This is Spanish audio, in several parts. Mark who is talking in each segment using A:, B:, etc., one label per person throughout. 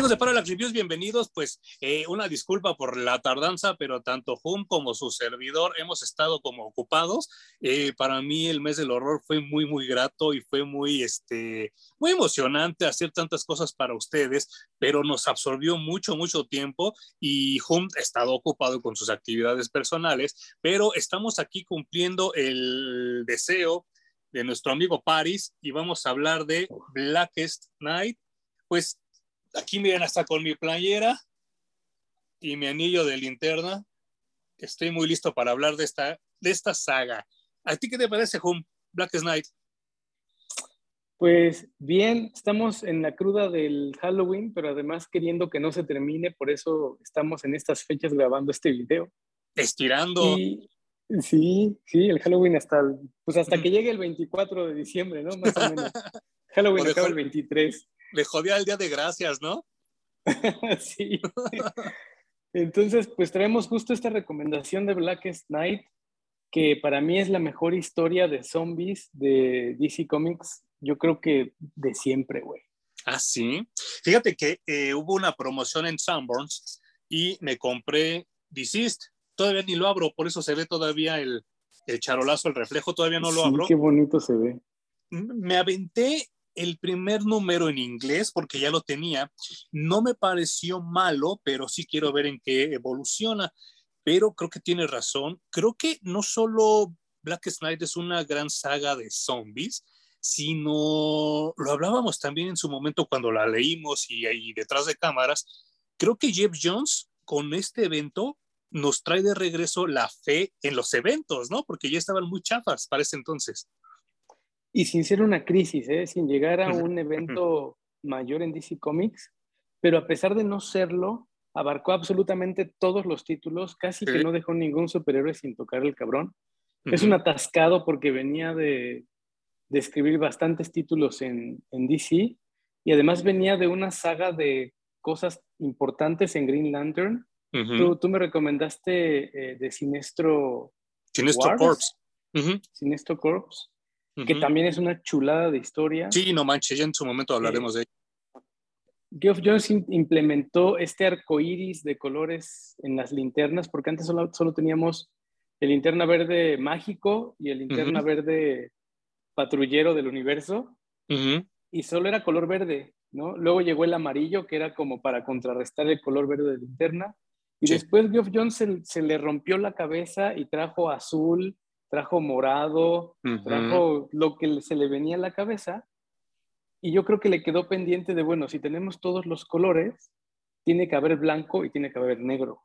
A: Amigos de Parallax Reviews, bienvenidos. Pues eh, una disculpa por la tardanza, pero tanto Hum como su servidor hemos estado como ocupados. Eh, para mí el mes del horror fue muy, muy grato y fue muy, este, muy emocionante hacer tantas cosas para ustedes, pero nos absorbió mucho, mucho tiempo y Hum ha estado ocupado con sus actividades personales, pero estamos aquí cumpliendo el deseo de nuestro amigo Paris y vamos a hablar de Blackest Night. Pues Aquí miren, hasta con mi playera y mi anillo de linterna. Estoy muy listo para hablar de esta, de esta saga. ¿A ti qué te parece, Hum? Black Knight.
B: Pues bien, estamos en la cruda del Halloween, pero además queriendo que no se termine, por eso estamos en estas fechas grabando este video.
A: Estirando.
B: sí, sí, el Halloween hasta, pues hasta que llegue el 24 de diciembre, ¿no? Más o menos. Halloween acaba el 23
A: le jodía el día de gracias, ¿no?
B: sí. Entonces, pues traemos justo esta recomendación de Blackest Night, que para mí es la mejor historia de zombies de DC Comics, yo creo que de siempre, güey.
A: Ah, sí. Fíjate que eh, hubo una promoción en Sunburns y me compré Deceased. Todavía ni lo abro, por eso se ve todavía el, el charolazo, el reflejo, todavía no lo sí, abro.
B: Qué bonito se ve.
A: Me aventé el primer número en inglés, porque ya lo tenía, no me pareció malo, pero sí quiero ver en qué evoluciona. Pero creo que tiene razón. Creo que no solo Black Knight es una gran saga de zombies, sino lo hablábamos también en su momento cuando la leímos y ahí detrás de cámaras. Creo que Jeff Jones con este evento nos trae de regreso la fe en los eventos, ¿no? Porque ya estaban muy chafas para ese entonces
B: y sin ser una crisis, ¿eh? sin llegar a un evento mayor en DC Comics, pero a pesar de no serlo, abarcó absolutamente todos los títulos, casi que no dejó ningún superhéroe sin tocar el cabrón. Es un atascado porque venía de, de escribir bastantes títulos en, en, DC y además venía de una saga de cosas importantes en Green Lantern. tú, tú, me recomendaste eh, de Sinestro...
A: Sinestro Corps.
B: Sinestro Corps que también es una chulada de historia.
A: Sí, no manches, ya en su momento hablaremos de
B: ello. Geoff Jones implementó este arco iris de colores en las linternas, porque antes solo, solo teníamos el linterna verde mágico y el linterna verde patrullero del universo, y solo era color verde, ¿no? Luego llegó el amarillo, que era como para contrarrestar el color verde de linterna, y después Geoff Jones se, se, le rompió la cabeza y trajo azul, trajo morado, trajo lo que se le venía a la cabeza. Y yo creo que le quedó pendiente de, bueno, si tenemos todos los colores, tiene que haber blanco y tiene que haber negro.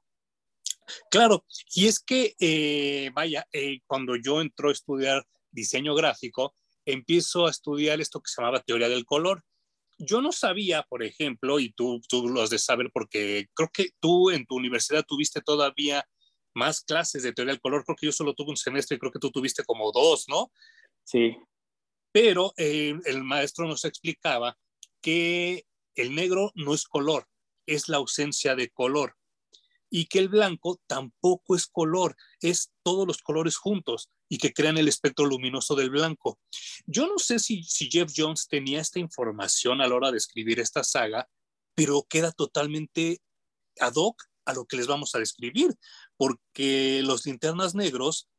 A: Claro, y es que, eh, vaya, eh, cuando yo entro a estudiar diseño gráfico, empiezo a estudiar esto que se llamaba teoría del color. Yo no sabía, por ejemplo, y tú, tú lo has de saber porque creo que tú en tu universidad tuviste todavía más clases de teoría del color. Creo que yo solo tuve un semestre y creo que tú tuviste como dos, ¿no?
B: Sí.
A: Pero eh, el maestro nos explicaba que el negro no es color, es la ausencia de color. Y que el blanco tampoco es color, es todos los colores juntos y que crean el espectro luminoso del blanco. Yo no sé si, si Jeff Jones tenía esta información a la hora de escribir esta saga, pero queda totalmente ad hoc a lo que les vamos a describir, porque los linternas negros,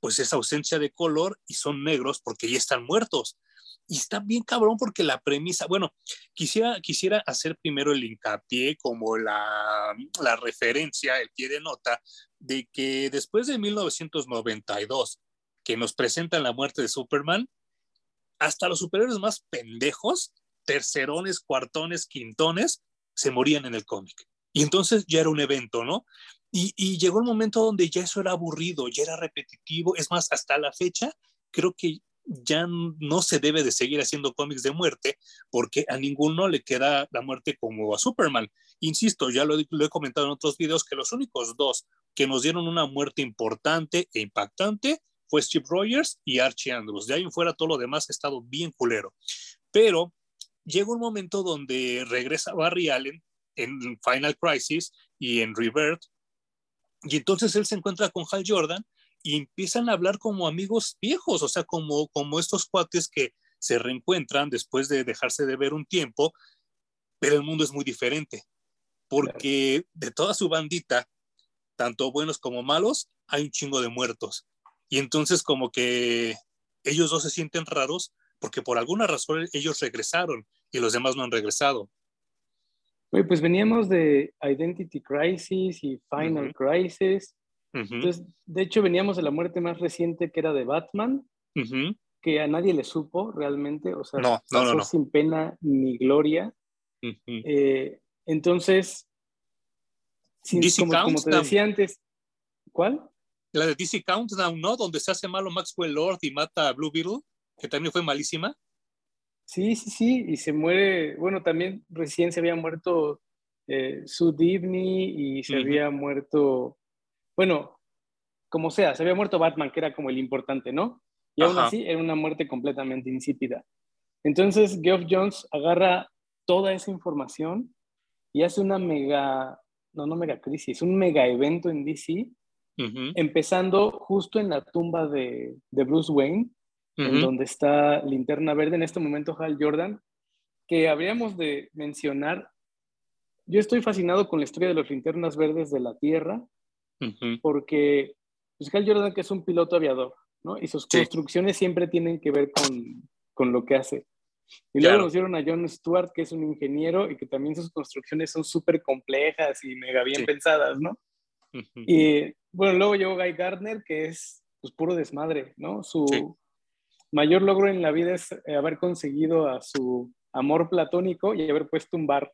A: pues es ausencia de color y son negros porque ya están muertos. Y está bien cabrón porque la premisa, bueno, quisiera, quisiera hacer primero el hincapié como la, la referencia, el pie de nota, de que después de 1992, que nos presentan la muerte de Superman, hasta los superiores más pendejos, tercerones, cuartones, quintones, se morían en el cómic. Y entonces ya era un evento, ¿no? Y, llegó el momento donde ya eso era aburrido, ya era repetitivo. Es más, hasta la fecha, creo que ya no se debe de seguir haciendo cómics de muerte porque a ninguno le queda la muerte como a Superman. Insisto, ya lo, lo, he comentado en otros videos que los únicos dos que nos dieron una muerte importante e impactante fue Steve Rogers y Archie Andrews. De ahí en fuera todo lo demás ha estado bien culero. Pero llega un momento donde regresa Barry Allen en Final Crisis y en Rebirth. Y entonces él se encuentra con Hal Jordan y empiezan a hablar como amigos viejos, o sea, como, como estos cuates que se reencuentran después de dejarse de ver un tiempo. pero el mundo es muy diferente, porque de toda su bandita, tanto buenos como malos, hay un chingo de muertos. Y entonces como que ellos dos se sienten raros porque por alguna razón ellos regresaron y los demás no han regresado.
B: Pues veníamos de Identity Crisis y Final Crisis. Entonces, de hecho, veníamos de la muerte más reciente que era de Batman, que a nadie le supo realmente, o sea, no, pasó sin pena ni gloria. Eh, entonces, como, te decía antes, ¿cuál?
A: La de DC Countdown, ¿no? Donde se hace malo Maxwell Lord y mata a Blue Beetle, que también fue malísima.
B: Sí, sí, sí, y se muere, bueno, también recién se había muerto eh, Sue Divney y se había muerto, bueno, como sea, se había muerto Batman, que era como el importante, ¿no? Y aún así era una muerte completamente insípida. Entonces, Geoff Jones agarra toda esa información y hace una mega, no, no mega crisis, un mega evento en DC, empezando justo en la tumba de, de Bruce Wayne, en donde está Linterna Verde, en este momento Hal Jordan, que habríamos de mencionar. Yo estoy fascinado con la historia de los linternas verdes de la Tierra, porque pues, Hal Jordan, que es un piloto aviador, ¿no? Y sus construcciones siempre tienen que ver con, con lo que hace. Y luego nos dieron a John Stewart, que es un ingeniero y que también sus construcciones son súper complejas y mega bien pensadas, ¿no? Y bueno, luego llegó Guy Gardner, que es pues puro desmadre, ¿no? Su mayor logro en la vida es eh, haber conseguido a su amor platónico y haber puesto un bar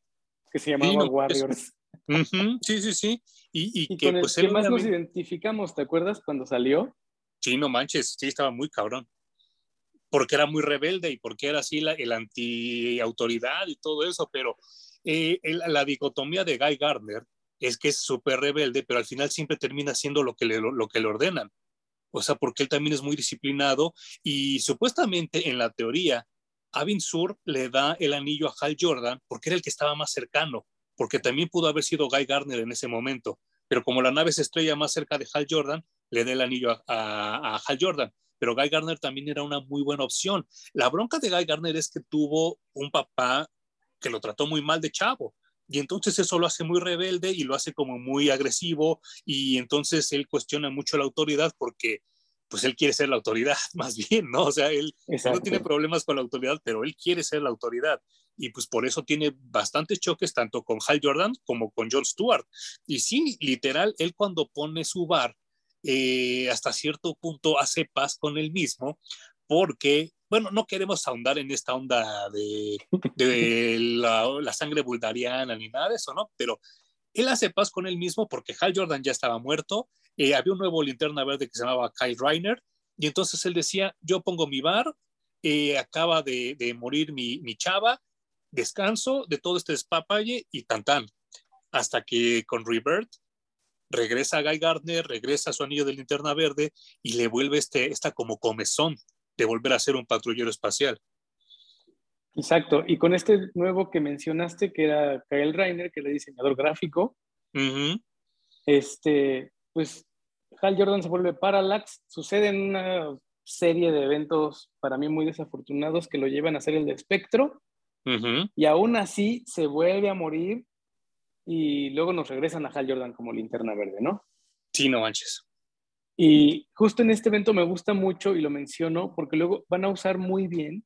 B: que se llamaba Warriors.
A: Sí, sí, sí. Y,
B: que, con el pues, que más nos identificamos, ¿te acuerdas cuando salió?
A: Sí, no manches, sí, estaba muy cabrón porque era muy rebelde y porque era así la, el anti-autoridad y todo eso, pero eh, la dicotomía de Guy Gardner es que es súper rebelde, pero al final siempre termina haciendo lo que, le, lo que le ordenan. O sea, porque él también es muy disciplinado y supuestamente en la teoría, Avin Sur le da el anillo a Hal Jordan porque era el que estaba más cercano, porque también pudo haber sido Guy Gardner en ese momento, pero como la nave se estrella más cerca de Hal Jordan, le da el anillo a, a Hal Jordan pero Guy Garner también era una muy buena opción. La bronca de Guy Garner es que tuvo un papá que lo trató muy mal de chavo. Y entonces eso lo hace muy rebelde y lo hace como muy agresivo y entonces él cuestiona mucho la autoridad porque pues él quiere ser la autoridad más bien, ¿no? O sea, él no tiene problemas con la autoridad, pero él quiere ser la autoridad y pues por eso tiene bastantes choques tanto con Hal Jordan como con John Stewart. Y sí, literal, él cuando pone su bar eh, hasta cierto punto hace paz con él mismo, porque, bueno, no queremos ahondar en esta onda de, de la, sangre bulgariana ni nada de eso, ¿no? Pero él hace paz con él mismo porque Hal Jordan ya estaba muerto, eh, había un nuevo linterna verde que se llamaba Kyle Reiner, y entonces él decía, yo pongo mi bar, eh, acaba de, de morir mi, mi, chava, descanso de todo este despapalle y tan tan. Hasta que con Rebirth regresa Guy Gardner, regresa su anillo de linterna verde y le vuelve este, esta como comezón de volver a ser un patrullero espacial.
B: Exacto, y con este nuevo que mencionaste, que era Kyle Reiner, que era diseñador gráfico, este, pues Hal Jordan se vuelve Parallax, sucede en una serie de eventos para mí muy desafortunados que lo llevan a ser el de espectro, y aún así se vuelve a morir y luego nos regresan a Hal Jordan como linterna verde, ¿no?
A: Sí, no manches.
B: Y justo en este evento me gusta mucho y lo menciono porque luego van a usar muy bien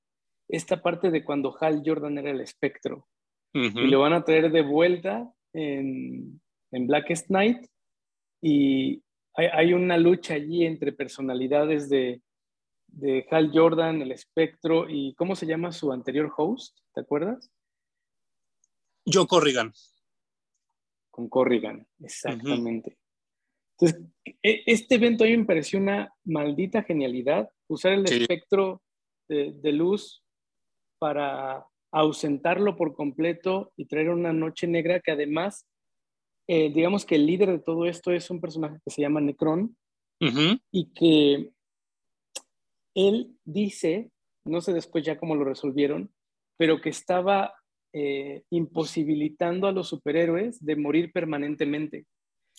B: esta parte de cuando Hal Jordan era el espectro. Y lo van a traer de vuelta en, en Blackest Night. Y hay, hay, una lucha allí entre personalidades de, de Hal Jordan, el espectro y ¿cómo se llama su anterior host? ¿Te acuerdas?
A: Joe Corrigan
B: con Corrigan, exactamente. Entonces, e, este evento a mí me pareció una maldita genialidad, usar el espectro de, luz para ausentarlo por completo y traer una noche negra que además, eh, digamos que el líder de todo esto es un personaje que se llama Necron y que él dice, no sé después ya cómo lo resolvieron, pero que estaba eh, imposibilitando a los superhéroes de morir permanentemente.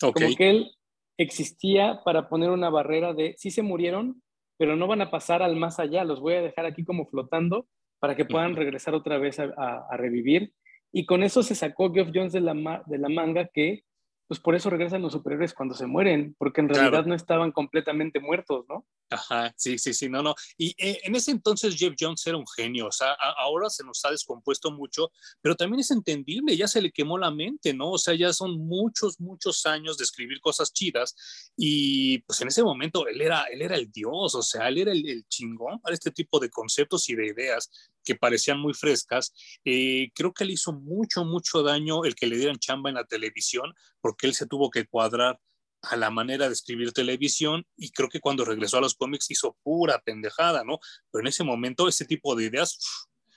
B: Como que él existía para poner una barrera de, sí se murieron, pero no van a pasar al más allá, los voy a dejar aquí como flotando para que puedan regresar otra vez a, revivir. Y con eso se sacó Geoff Jones de la, de la manga que, pues por eso regresan los superhéroes cuando se mueren, porque en realidad no estaban completamente muertos, ¿no?
A: Ajá, sí, sí, sí, no, no. Y eh, en ese entonces Jeff Jones era un genio, o sea, ahora se nos ha descompuesto mucho, pero también es entendible, ya se le quemó la mente, ¿no? O sea, ya son muchos, muchos años de escribir cosas chidas y pues en ese momento él era, él era el dios, o sea, él era el, chingón para este tipo de conceptos y de ideas que parecían muy frescas. Eh, creo que le hizo mucho, mucho daño el que le dieran chamba en la televisión, porque él se tuvo que cuadrar a la manera de escribir televisión y creo que cuando regresó a los cómics hizo pura pendejada, ¿no? Pero en ese momento ese tipo de ideas,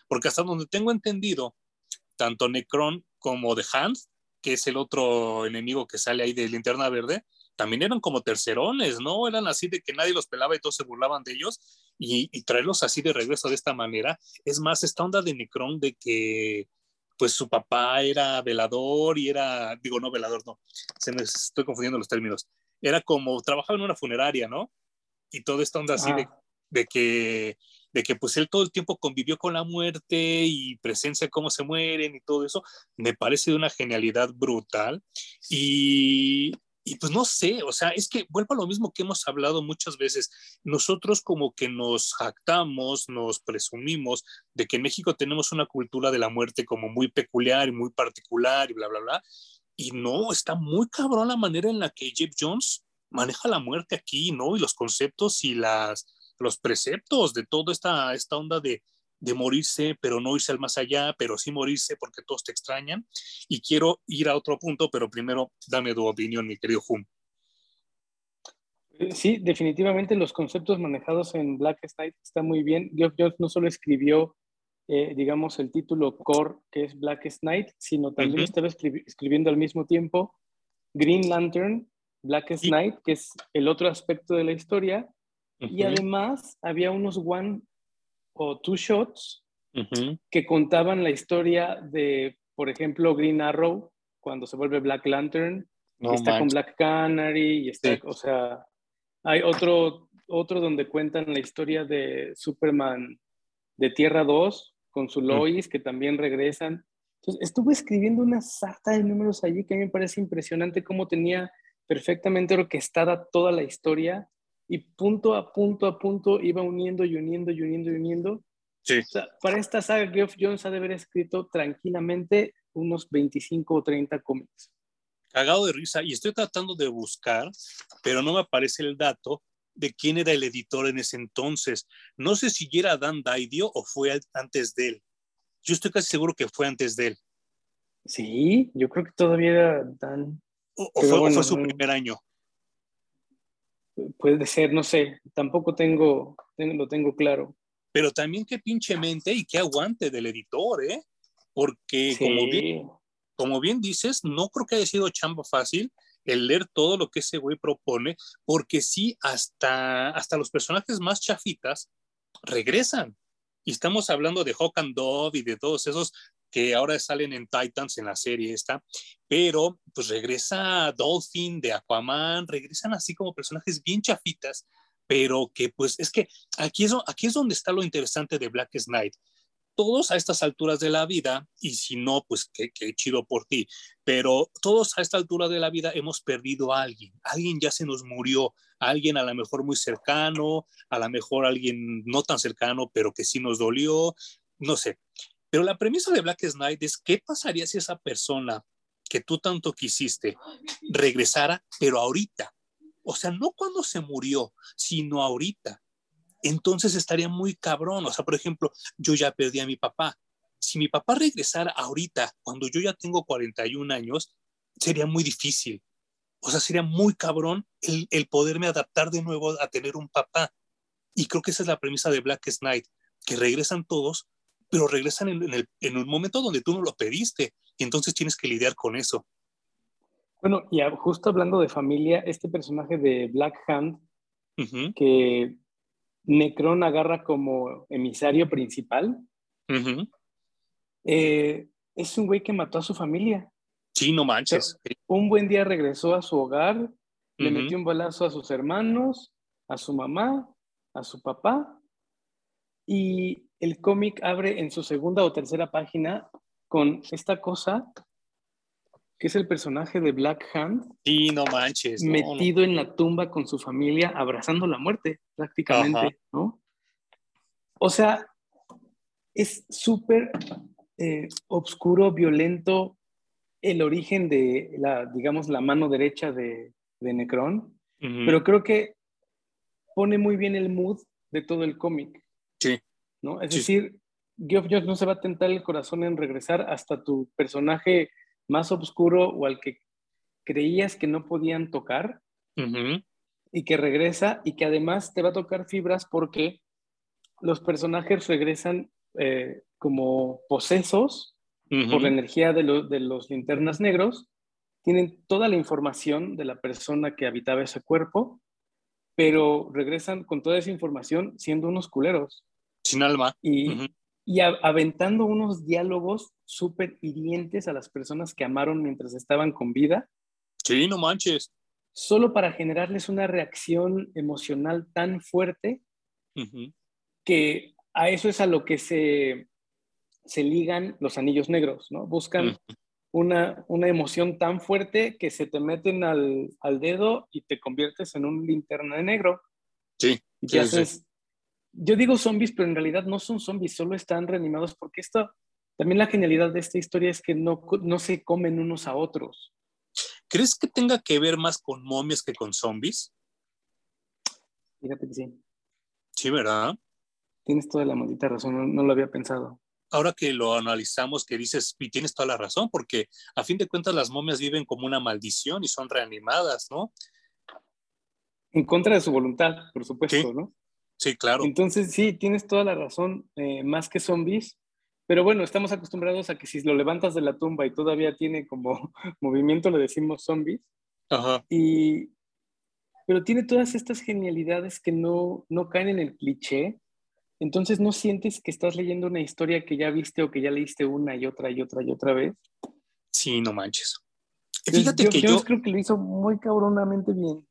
A: porque hasta donde tengo entendido, tanto Necron como The Hand, que es el otro enemigo que sale ahí de Linterna Verde, también eran como tercerones, ¿no? Eran así de que nadie los pelaba y todos se burlaban de ellos y, y traerlos así de regreso de esta manera. Es más, esta onda de Necron de que pues su papá era velador y era, digo, no velador, no, se me estoy confundiendo los términos, era como, trabajaba en una funeraria, ¿no? Y toda esta onda así de, ah. de, que, de que pues él todo el tiempo convivió con la muerte y presencia cómo se mueren y todo eso, me parece de una genialidad brutal. Y, y pues no sé, o sea, es que vuelvo a lo mismo que hemos hablado muchas veces. Nosotros como que nos jactamos, nos presumimos de que en México tenemos una cultura de la muerte como muy peculiar y muy particular y bla, bla, bla. Y no, está muy cabrón la manera en la que Jeff Jones maneja la muerte aquí, ¿no? Y los conceptos y las, los preceptos de toda esta, esta onda de, de morirse, pero no irse al más allá, pero sí morirse porque todos te extrañan. Y quiero ir a otro punto, pero primero dame tu opinión, mi querido Hum.
B: Eh, sí, definitivamente los conceptos manejados en Black Knight están muy bien. Geoff Jones no solo escribió, eh, digamos, el título core, que es Black Knight, sino también estaba escribiendo al mismo tiempo Green Lantern, Black Knight, que es el otro aspecto de la historia. Y además había unos one o Two Shots que contaban la historia de, por ejemplo, Green Arrow, cuando se vuelve Black Lantern, está con Black Canary, y está, o sea, hay otro, otro donde cuentan la historia de Superman de Tierra 2 con su Lois, que también regresan. Entonces, estuve escribiendo una sarta de números allí que a mí me parece impresionante cómo tenía perfectamente orquestada toda la historia y punto a punto a punto iba uniendo y uniendo y uniendo y uniendo. Sí. para esta saga, Geoff Jones ha de haber escrito tranquilamente unos 25 o 30 cómics.
A: Cagado de risa, y estoy tratando de buscar, pero no me aparece el dato de quién era el editor en ese entonces. No sé si era Dan Daidio o fue antes de él. Yo estoy casi seguro que fue antes de él.
B: Sí, yo creo que todavía era Dan.
A: O, fue, su primer año
B: puede ser, no sé, tampoco tengo, lo tengo claro.
A: Pero también qué pinche mente y qué aguante del editor, ¿eh? Porque como, bien, como bien dices, no creo que haya sido chamba fácil el leer todo lo que ese güey propone, porque sí, hasta, hasta los personajes más chafitas regresan. Y estamos hablando de Hawk and Dove y de todos esos que ahora salen en Titans en la serie esta, pero pues regresa Dolphin de Aquaman, regresan así como personajes bien chafitas, pero que pues es que aquí es, aquí es donde está lo interesante de Black Knight. Todos a estas alturas de la vida, y si no, pues qué, qué chido por ti, pero todos a esta altura de la vida hemos perdido a alguien, alguien ya se nos murió, alguien a lo mejor muy cercano, a lo mejor alguien no tan cercano, pero que sí nos dolió, no sé. Pero la premisa de Black Knight es qué pasaría si esa persona que tú tanto quisiste regresara, pero ahorita. O sea, no cuando se murió, sino ahorita. Entonces estaría muy cabrón. O sea, por ejemplo, yo ya perdí a mi papá. Si mi papá regresara ahorita, cuando yo ya tengo 41 años, sería muy difícil. O sea, sería muy cabrón el, el poderme adaptar de nuevo a tener un papá. Y creo que esa es la premisa de Black Knight, que regresan todos, pero regresan en, el, en un momento donde tú no lo pediste y entonces tienes que lidiar con eso.
B: Bueno, y justo hablando de familia, este personaje de Black Hand, que Necron agarra como emisario principal, eh, es un güey que mató a su familia.
A: Sí, no manches.
B: un buen día regresó a su hogar, le metió un balazo a sus hermanos, a su mamá, a su papá, y el cómic abre en su segunda o tercera página con esta cosa que es el personaje de Black Hand.
A: Sí, no manches.
B: metido en la tumba con su familia, abrazando la muerte, prácticamente, ¿no? O sea, es súper eh, oscuro, violento, el origen de la, digamos, la mano derecha de, de Necron, pero creo que pone muy bien el mood de todo el cómic. ¿No? Es decir, Geoff Jones no se va a tentar el corazón en regresar hasta tu personaje más oscuro o al que creías que no podían tocar y que regresa y que además te va a tocar fibras porque los personajes regresan eh, como posesos por la energía de, de los linternas negros, tienen toda la información de la persona que habitaba ese cuerpo, pero regresan con toda esa información siendo unos culeros.
A: Sin alma.
B: Y, y aventando unos diálogos súper hirientes a las personas que amaron mientras estaban con vida.
A: Sí, no manches.
B: Solo para generarles una reacción emocional tan fuerte que a eso es a lo que se, se ligan los anillos negros, ¿no? Buscan una, una, emoción tan fuerte que se te meten al, al, dedo y te conviertes en un linterna negro.
A: Sí.
B: Y te haces, yo digo zombies, pero en realidad no son zombies, solo están reanimados porque esto, también la genialidad de esta historia es que no, no se comen unos a otros.
A: ¿Crees que tenga que ver más con momias que con zombies?
B: Fíjate que sí.
A: Sí, ¿verdad?
B: Tienes toda la maldita razón, no, lo había pensado.
A: Ahora que lo analizamos, que dices, y tienes toda la razón, porque a fin de cuentas las momias viven como una maldición y son reanimadas, ¿no?
B: En contra de su voluntad, por supuesto, ¿no?
A: Sí, claro.
B: Entonces, sí, tienes toda la razón, eh, más que zombies. Pero bueno, estamos acostumbrados a que si lo levantas de la tumba y todavía tiene como movimiento, le decimos zombies.
A: Ajá.
B: Y, pero tiene todas estas genialidades que no, no caen en el cliché. Entonces no sientes que estás leyendo una historia que ya viste o que ya leíste una y otra y otra y otra vez.
A: Sí, no manches. Fíjate que yo,
B: yo creo que lo hizo muy cabronamente bien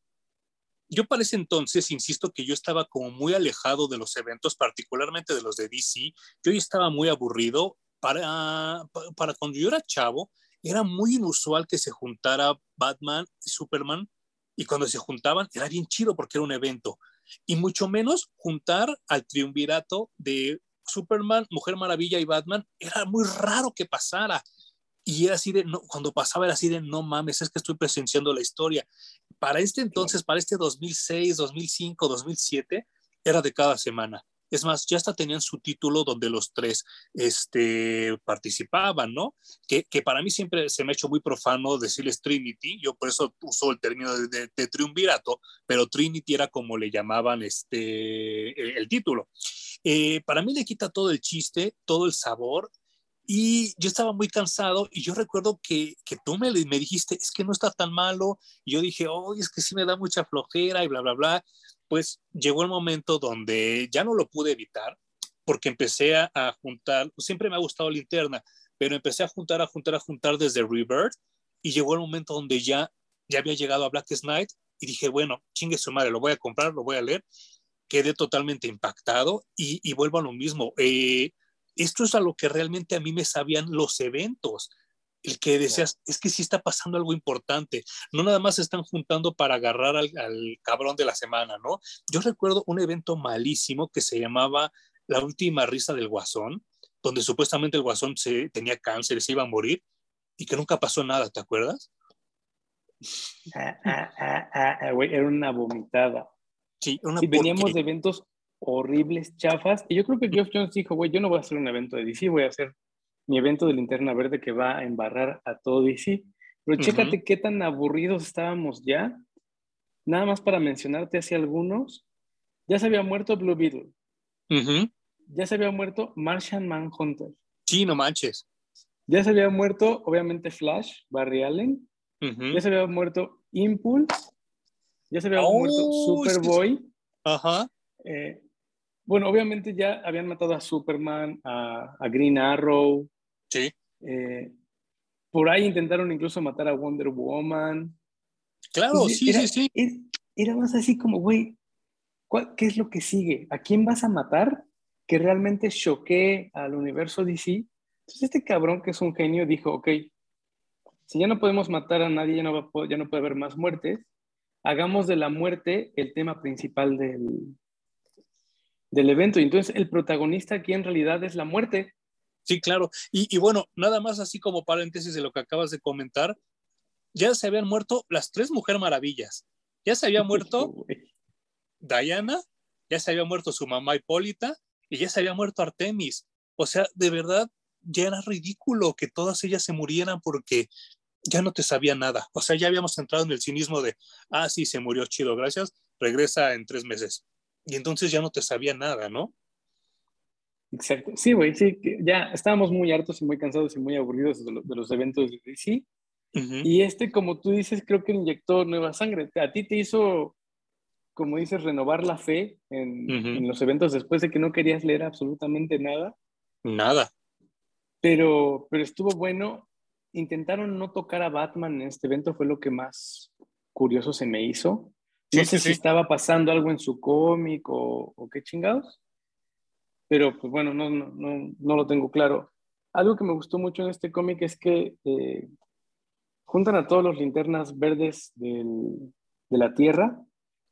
A: yo para ese entonces, insisto que yo estaba como muy alejado de los eventos, particularmente de los de DC. Yo estaba muy aburrido. Para, para cuando yo era chavo, era muy inusual que se juntara Batman y Superman. Y cuando se juntaban, era bien chido porque era un evento. Y mucho menos juntar al triunvirato de Superman, Mujer Maravilla y Batman. Era muy raro que pasara. Y era así de, no, cuando pasaba era así de, no mames, es que estoy presenciando la historia. Para este entonces, para este 2006, 2005, 2007, era de cada semana. Es más, ya hasta tenían su título donde los tres este, participaban, ¿no? Que, que, para mí siempre se me ha hecho muy profano decirles Trinity, yo por eso uso el término de, de, triunvirato, pero Trinity era como le llamaban este, el, el título. Eh, para mí le quita todo el chiste, todo el sabor, y yo estaba muy cansado y yo recuerdo que, que tú me, me dijiste, es que no está tan malo. Y yo dije, oh, es que sí me da mucha flojera y bla, bla, bla. Pues llegó el momento donde ya no lo pude evitar porque empecé a, juntar, pues siempre me ha gustado Linterna, pero empecé a juntar, a juntar, a juntar desde Rebirth y llegó el momento donde ya, ya había llegado a Black Knight y dije, bueno, chingue su madre, lo voy a comprar, lo voy a leer. Quedé totalmente impactado y, y vuelvo a lo mismo. Eh, esto es a lo que realmente a mí me sabían los eventos. El que decías, es que sí está pasando algo importante. No nada más se están juntando para agarrar al, cabrón de la semana, ¿no? Yo recuerdo un evento malísimo que se llamaba La última risa del guasón, donde supuestamente el guasón se, tenía cáncer, se iba a morir y que nunca pasó nada, ¿te acuerdas?
B: Ah, ah, ah, era una vomitada.
A: Sí, una
B: sí, veníamos de eventos horribles, chafas. Y yo creo que Geoff Jones dijo, güey, yo no voy a hacer un evento de DC, voy a hacer mi evento de linterna verde que va a embarrar a todo DC. Pero chécate qué tan aburridos estábamos ya. Nada más para mencionarte hacia algunos. Ya se había muerto Blue Beetle. Ya se había muerto Martian Manhunter.
A: Sí, no manches.
B: Ya se había muerto, obviamente, Flash, Barry Allen. Ya se había muerto Impulse. Ya se había muerto oh, Superboy.
A: Ajá.
B: Eh, bueno, obviamente ya habían matado a Superman, a, Green Arrow.
A: Sí.
B: Eh, por ahí intentaron incluso matar a Wonder Woman.
A: Claro, sí, sí, sí.
B: Era, más así como, güey, ¿qué es lo que sigue? ¿A quién vas a matar que realmente choquee al universo DC Entonces este cabrón que es un genio dijo, ok, si ya no podemos matar a nadie, ya no, va, ya no puede haber más muertes, hagamos de la muerte el tema principal del, del evento. Y entonces el protagonista aquí en realidad es la muerte.
A: Sí, claro. Y, y, bueno, nada más así como paréntesis de lo que acabas de comentar, ya se habían muerto las tres Mujer Maravillas. Ya se había muerto Diana, ya se había muerto su mamá Hipólita y ya se había muerto Artemis. O sea, de verdad, ya era ridículo que todas ellas se murieran porque ya no te sabía nada. O sea, ya habíamos entrado en el cinismo de, ah, sí, se murió chido, gracias, regresa en tres meses. Y entonces ya no te sabía nada, ¿no?
B: Exacto. Sí, güey, sí, ya estábamos muy hartos y muy cansados y muy aburridos de, los eventos de DC. Y este, como tú dices, creo que inyectó nueva sangre. A ti te hizo, como dices, renovar la fe en, en los eventos después de que no querías leer absolutamente nada.
A: Nada.
B: Pero, pero estuvo bueno. Intentaron no tocar a Batman en este evento, fue lo que más curioso se me hizo. No sé si estaba pasando algo en su cómic o, o, qué chingados, pero pues bueno, no, no, no, no, lo tengo claro. Algo que me gustó mucho en este cómic es que eh, juntan a todos los linternas verdes del, de la Tierra.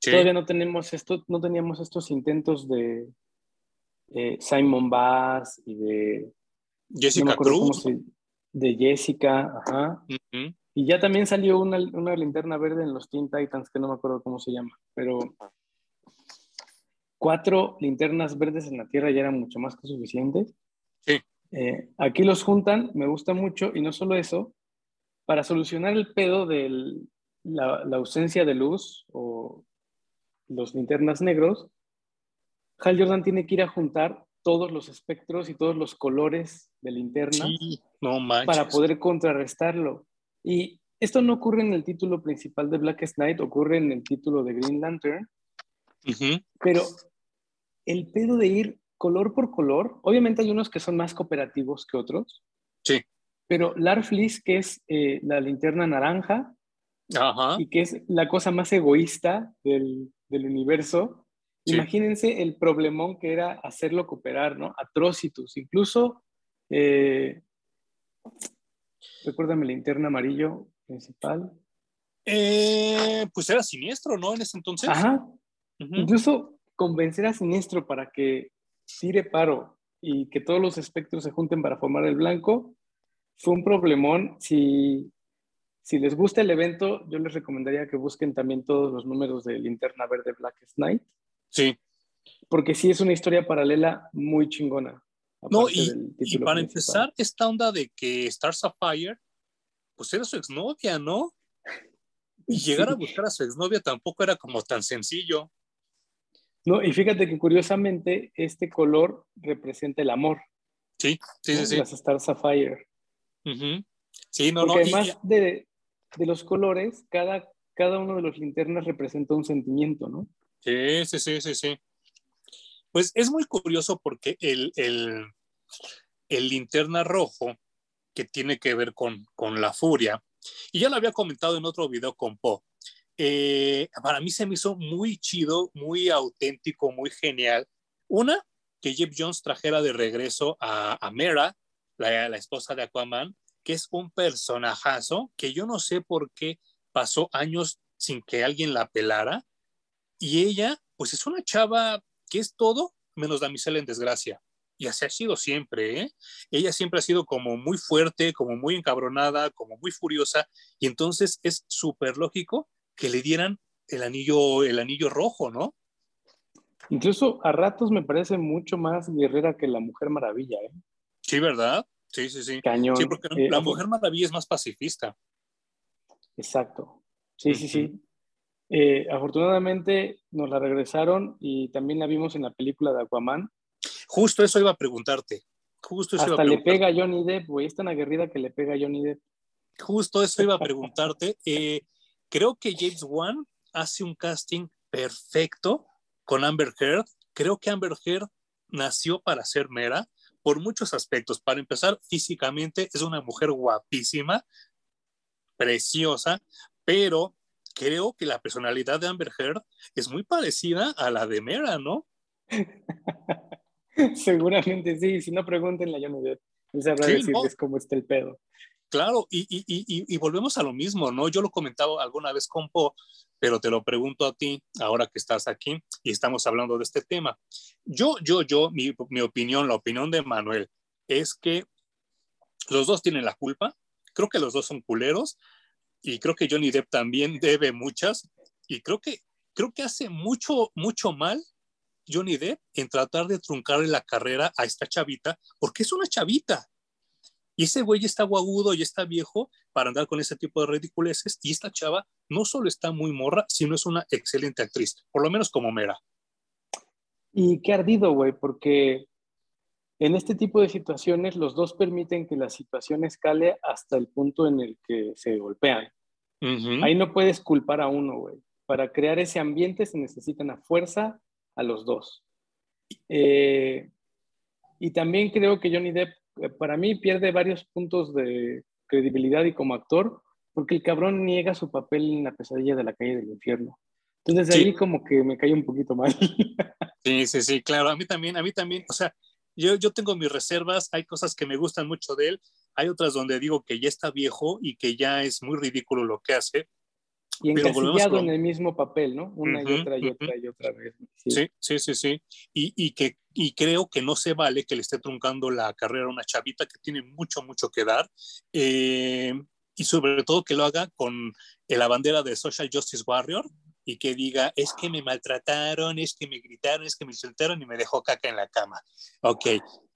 B: Todavía no tenemos esto, no teníamos estos intentos de eh, Simon Bass y de
A: Jessica Cruz.
B: de Jessica, ajá. Y ya también salió una, una, linterna verde en los Teen Titans, que no me acuerdo cómo se llama, pero cuatro linternas verdes en la Tierra ya eran mucho más que suficientes.
A: Sí.
B: Eh, aquí los juntan, me gusta mucho, y no solo eso, para solucionar el pedo de la, la, ausencia de luz o los linternas negros, Hal Jordan tiene que ir a juntar todos los espectros y todos los colores de linterna
A: sí, no
B: para poder contrarrestarlo. Y esto no ocurre en el título principal de Black Knight, ocurre en el título de Green Lantern. Pero el pedo de ir color por color, obviamente hay unos que son más cooperativos que otros.
A: Sí.
B: Pero Larfleeze, que es eh, la linterna naranja, y que es la cosa más egoísta del, del universo, imagínense el problemón que era hacerlo cooperar, ¿no? Atrocitus, incluso eh, Recuérdame, linterna amarillo principal.
A: Eh, pues era siniestro, ¿no? En ese entonces.
B: Ajá. Incluso convencer a siniestro para que tire paro y que todos los espectros se junten para formar el blanco fue un problemón. Si, si les gusta el evento, yo les recomendaría que busquen también todos los números de Linterna Verde Black Knight.
A: Sí.
B: Porque sí es una historia paralela muy chingona.
A: No, y, para empezar, esta onda de que Star Sapphire, pues era su exnovia, ¿no? Y llegar a buscar a su exnovia tampoco era como tan sencillo.
B: No, y fíjate que curiosamente este color representa el amor.
A: Sí, sí, sí, sí.
B: Las Star Sapphire.
A: Sí, no,
B: Porque no. Además de, de, los colores, cada, cada uno de los linternas representa un sentimiento, ¿no?
A: Sí, sí, sí, sí, sí. Pues es muy curioso porque el, el, linterna rojo, que tiene que ver con, con, la furia, y ya lo había comentado en otro video con Po, eh, para mí se me hizo muy chido, muy auténtico, muy genial. Una, que Jeff Jones trajera de regreso a, a Mera, la, la esposa de Aquaman, que es un personajazo que yo no sé por qué pasó años sin que alguien la pelara. Y ella, pues es una chava que es todo menos damisela en desgracia. Y así ha sido siempre, ¿eh? Ella siempre ha sido como muy fuerte, como muy encabronada, como muy furiosa, y entonces es súper lógico que le dieran el anillo, el anillo rojo, ¿no?
B: Incluso a ratos me parece mucho más guerrera que la Mujer Maravilla, ¿eh?
A: Sí, ¿verdad? Sí, sí, sí.
B: Cañón.
A: Sí, porque la eh, Mujer Maravilla es más pacifista.
B: Exacto. Sí, sí, sí. Eh, afortunadamente nos la regresaron y también la vimos en la película de Aquaman.
A: Justo eso iba a preguntarte. Justo eso
B: Hasta le pega a Johnny Depp, güey. Es tan aguerrida que le pega a Johnny Depp.
A: Justo eso iba a preguntarte. Eh, creo que James Wan hace un casting perfecto con Amber Heard. Creo que Amber Heard nació para ser mera por muchos aspectos. Para empezar, físicamente es una mujer guapísima, preciosa, pero creo que la personalidad de Amber Heard es muy parecida a la de Mera, ¿no?
B: Seguramente sí, si no pregúntenle a Johnny Depp. Él sabrá decirles cómo está el pedo.
A: Claro, y, y, y, y, volvemos a lo mismo, ¿no? Yo lo comentaba alguna vez con Po, pero te lo pregunto a ti, ahora que estás aquí y estamos hablando de este tema. Yo, yo, yo, mi, mi opinión, la opinión de Manuel, es que los dos tienen la culpa, creo que los dos son culeros, y creo que Johnny Depp también debe muchas, y creo que, creo que hace mucho, mucho mal Johnny Depp en tratar de truncarle la carrera a esta chavita, porque es una chavita. Y ese güey está guagudo y está viejo para andar con ese tipo de ridiculeces. Y esta chava no solo está muy morra, sino es una excelente actriz, por lo menos como Mera.
B: Y qué ardido, güey, porque en este tipo de situaciones los dos permiten que la situación escale hasta el punto en el que se golpean. Ahí no puedes culpar a uno, güey. Para crear ese ambiente se necesitan a fuerza a los dos. Eh, y también creo que Johnny Depp, eh, para mí, pierde varios puntos de credibilidad y como actor, porque el cabrón niega su papel en la pesadilla de la calle del infierno. Entonces, ahí como que me cae un poquito mal.
A: Sí, sí, sí, claro. A mí también, a mí también. O sea, yo, yo tengo mis reservas, hay cosas que me gustan mucho de él, hay otras donde digo que ya está viejo y que ya es muy ridículo lo que hace,
B: y encasillado en el mismo papel, ¿no? Una y otra y otra y otra vez.
A: Sí, sí, sí, sí. Y, y, que, y creo que no se vale que le esté truncando la carrera a una chavita que tiene mucho, mucho que dar. Eh, y sobre todo que lo haga con la bandera de Social Justice Warrior y que diga, es que me maltrataron, es que me gritaron, es que me insultaron y me dejó caca en la cama. Ok,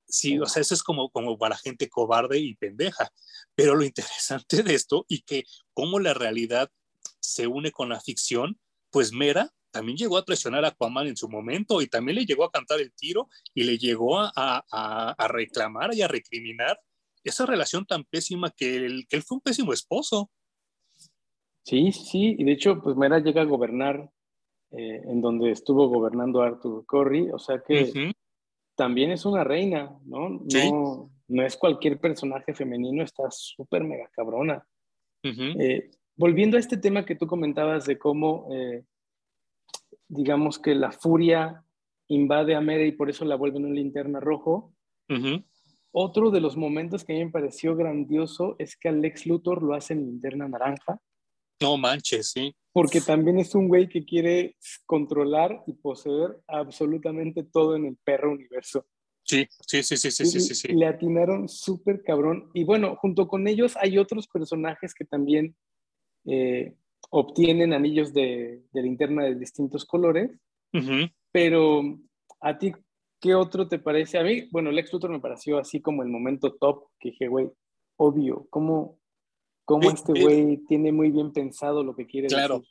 A: sí, o sea, eso es como, como para gente cobarde y pendeja. Pero lo interesante de esto y que como la realidad se une con la ficción, pues Mera también llegó a traicionar a Aquaman en su momento y también le llegó a cantar el tiro y le llegó a, a, reclamar y a recriminar esa relación tan pésima que él, que él fue un pésimo esposo.
B: Sí, sí, y de hecho, pues Mera llega a gobernar eh, en donde estuvo gobernando Arthur Curry, o sea que también es una reina, ¿no? No, no es cualquier personaje femenino, está súper mega cabrona. Volviendo a este tema que tú comentabas de cómo, eh, digamos que la furia invade a Mera y por eso la vuelven un linterna rojo. Otro de los momentos que a mí me pareció grandioso es que Alex Luthor lo hace en linterna naranja.
A: No manches, sí.
B: Porque también es un güey que quiere controlar y poseer absolutamente todo en el perro universo.
A: Sí, sí, sí, sí, sí, sí, sí.
B: Le atinaron súper cabrón. Y bueno, junto con ellos hay otros personajes que también eh, obtienen anillos de, linterna de distintos colores, pero a ti, ¿qué otro te parece? A mí, bueno, el Lex Luthor me pareció así como el momento top, que dije, güey, obvio, ¿cómo, cómo este güey tiene muy bien pensado lo que quiere
A: claro.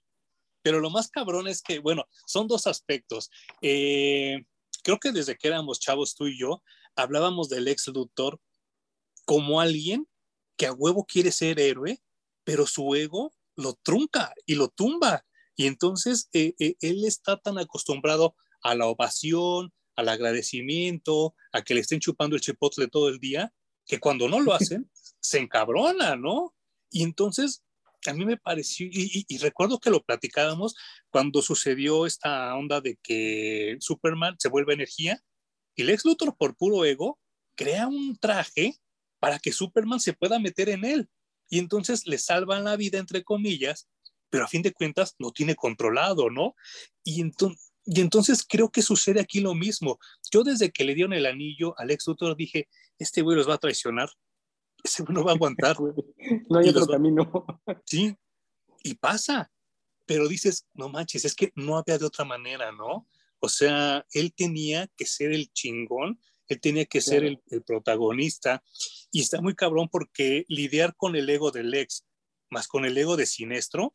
A: Pero lo más cabrón es que, bueno, son dos aspectos. Eh, creo que desde que éramos chavos tú y yo, hablábamos del ex Luthor como alguien que a huevo quiere ser héroe, pero su ego lo trunca y lo tumba. Y entonces eh, eh, él está tan acostumbrado a la ovación, al agradecimiento, a que le estén chupando el chipotle todo el día, que cuando no lo hacen, se encabrona, ¿no? Y entonces a mí me pareció, y, recuerdo que lo platicábamos cuando sucedió esta onda de que Superman se vuelve energía y Lex Luthor por puro ego crea un traje para que Superman se pueda meter en él y entonces le salvan la vida, entre comillas, pero a fin de cuentas no tiene controlado, ¿no? Y, entonces creo que sucede aquí lo mismo. Yo desde que le dieron el anillo a Alex Luthor dije, este güey los va a traicionar, ese no va a aguantar.
B: no hay otro camino.
A: sí, y pasa, pero dices, no manches, es que no había de otra manera, ¿no? O sea, él tenía que ser el chingón él tenía que ser el, protagonista y está muy cabrón porque lidiar con el ego del ex más con el ego de Sinestro,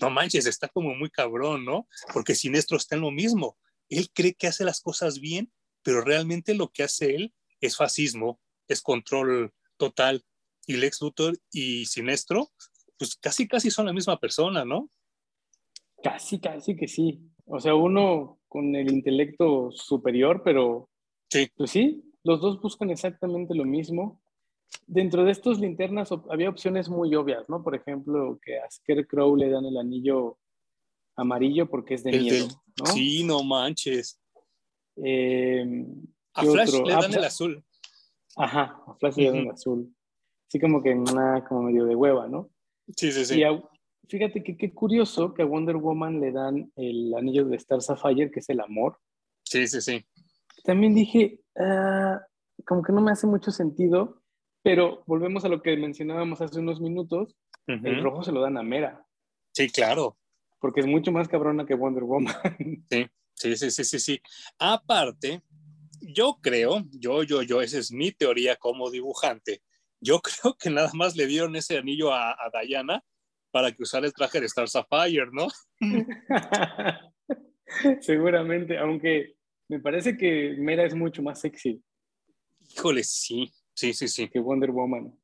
A: no manches, está como muy cabrón, ¿no? Porque Sinestro está en lo mismo. Él cree que hace las cosas bien, pero realmente lo que hace él es fascismo, es control total. Y Lex Luthor y Sinestro, pues casi, casi son la misma persona, ¿no?
B: Casi, casi que sí. O sea, uno con el intelecto superior, pero
A: Sí.
B: Pues sí, los dos buscan exactamente lo mismo. Dentro de estos linternas había opciones muy obvias, ¿no? Por ejemplo, que a Scarecrow le dan el anillo amarillo porque es de miedo, ¿no?
A: Sí, no manches.
B: Em,
A: a Flash le dan ah, el azul.
B: Ajá, Flash Jordan azul. Así como que nada, como medio de hueva, ¿no?
A: Sí, sí, sí.
B: Y fíjate que qué curioso que a Wonder Woman le dan el anillo de Star Sapphire, que es el amor.
A: Sí, sí, sí.
B: También dije, ah, como que no me hace mucho sentido, pero volvemos a lo que mencionábamos hace unos minutos, el rojo se lo dan a Mera.
A: Sí, claro.
B: Porque es mucho más cabrona que Wonder Woman.
A: Sí, sí, sí, sí, sí, sí. Aparte, yo creo, yo, yo, yo, esa es mi teoría como dibujante, yo creo que nada más le dieron ese anillo a, a Diana para que usara el traje de Star Sapphire, ¿no?
B: Seguramente, aunque me parece que Mera es mucho más sexy.
A: Híjole, sí, sí, sí, sí.
B: Que Wonder Woman.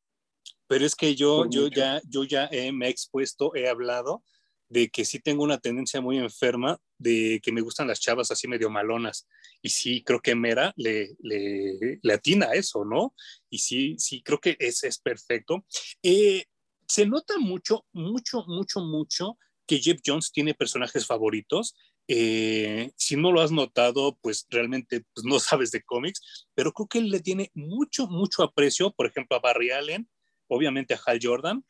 A: Pero es que yo, yo ya, yo ya me he expuesto, he hablado de que sí tengo una tendencia muy enferma de que me gustan las chavas así medio malonas. Y sí, creo que Mera le, le, le atina a eso, ¿no? Y sí, sí, creo que es, es perfecto. Eh, se nota mucho, mucho, mucho, mucho que Jeff Jones tiene personajes favoritos. Eh, si no lo has notado, pues realmente pues, no sabes de cómics, pero creo que él le tiene mucho, mucho aprecio, por ejemplo, a Barry Allen, obviamente a Hal Jordan,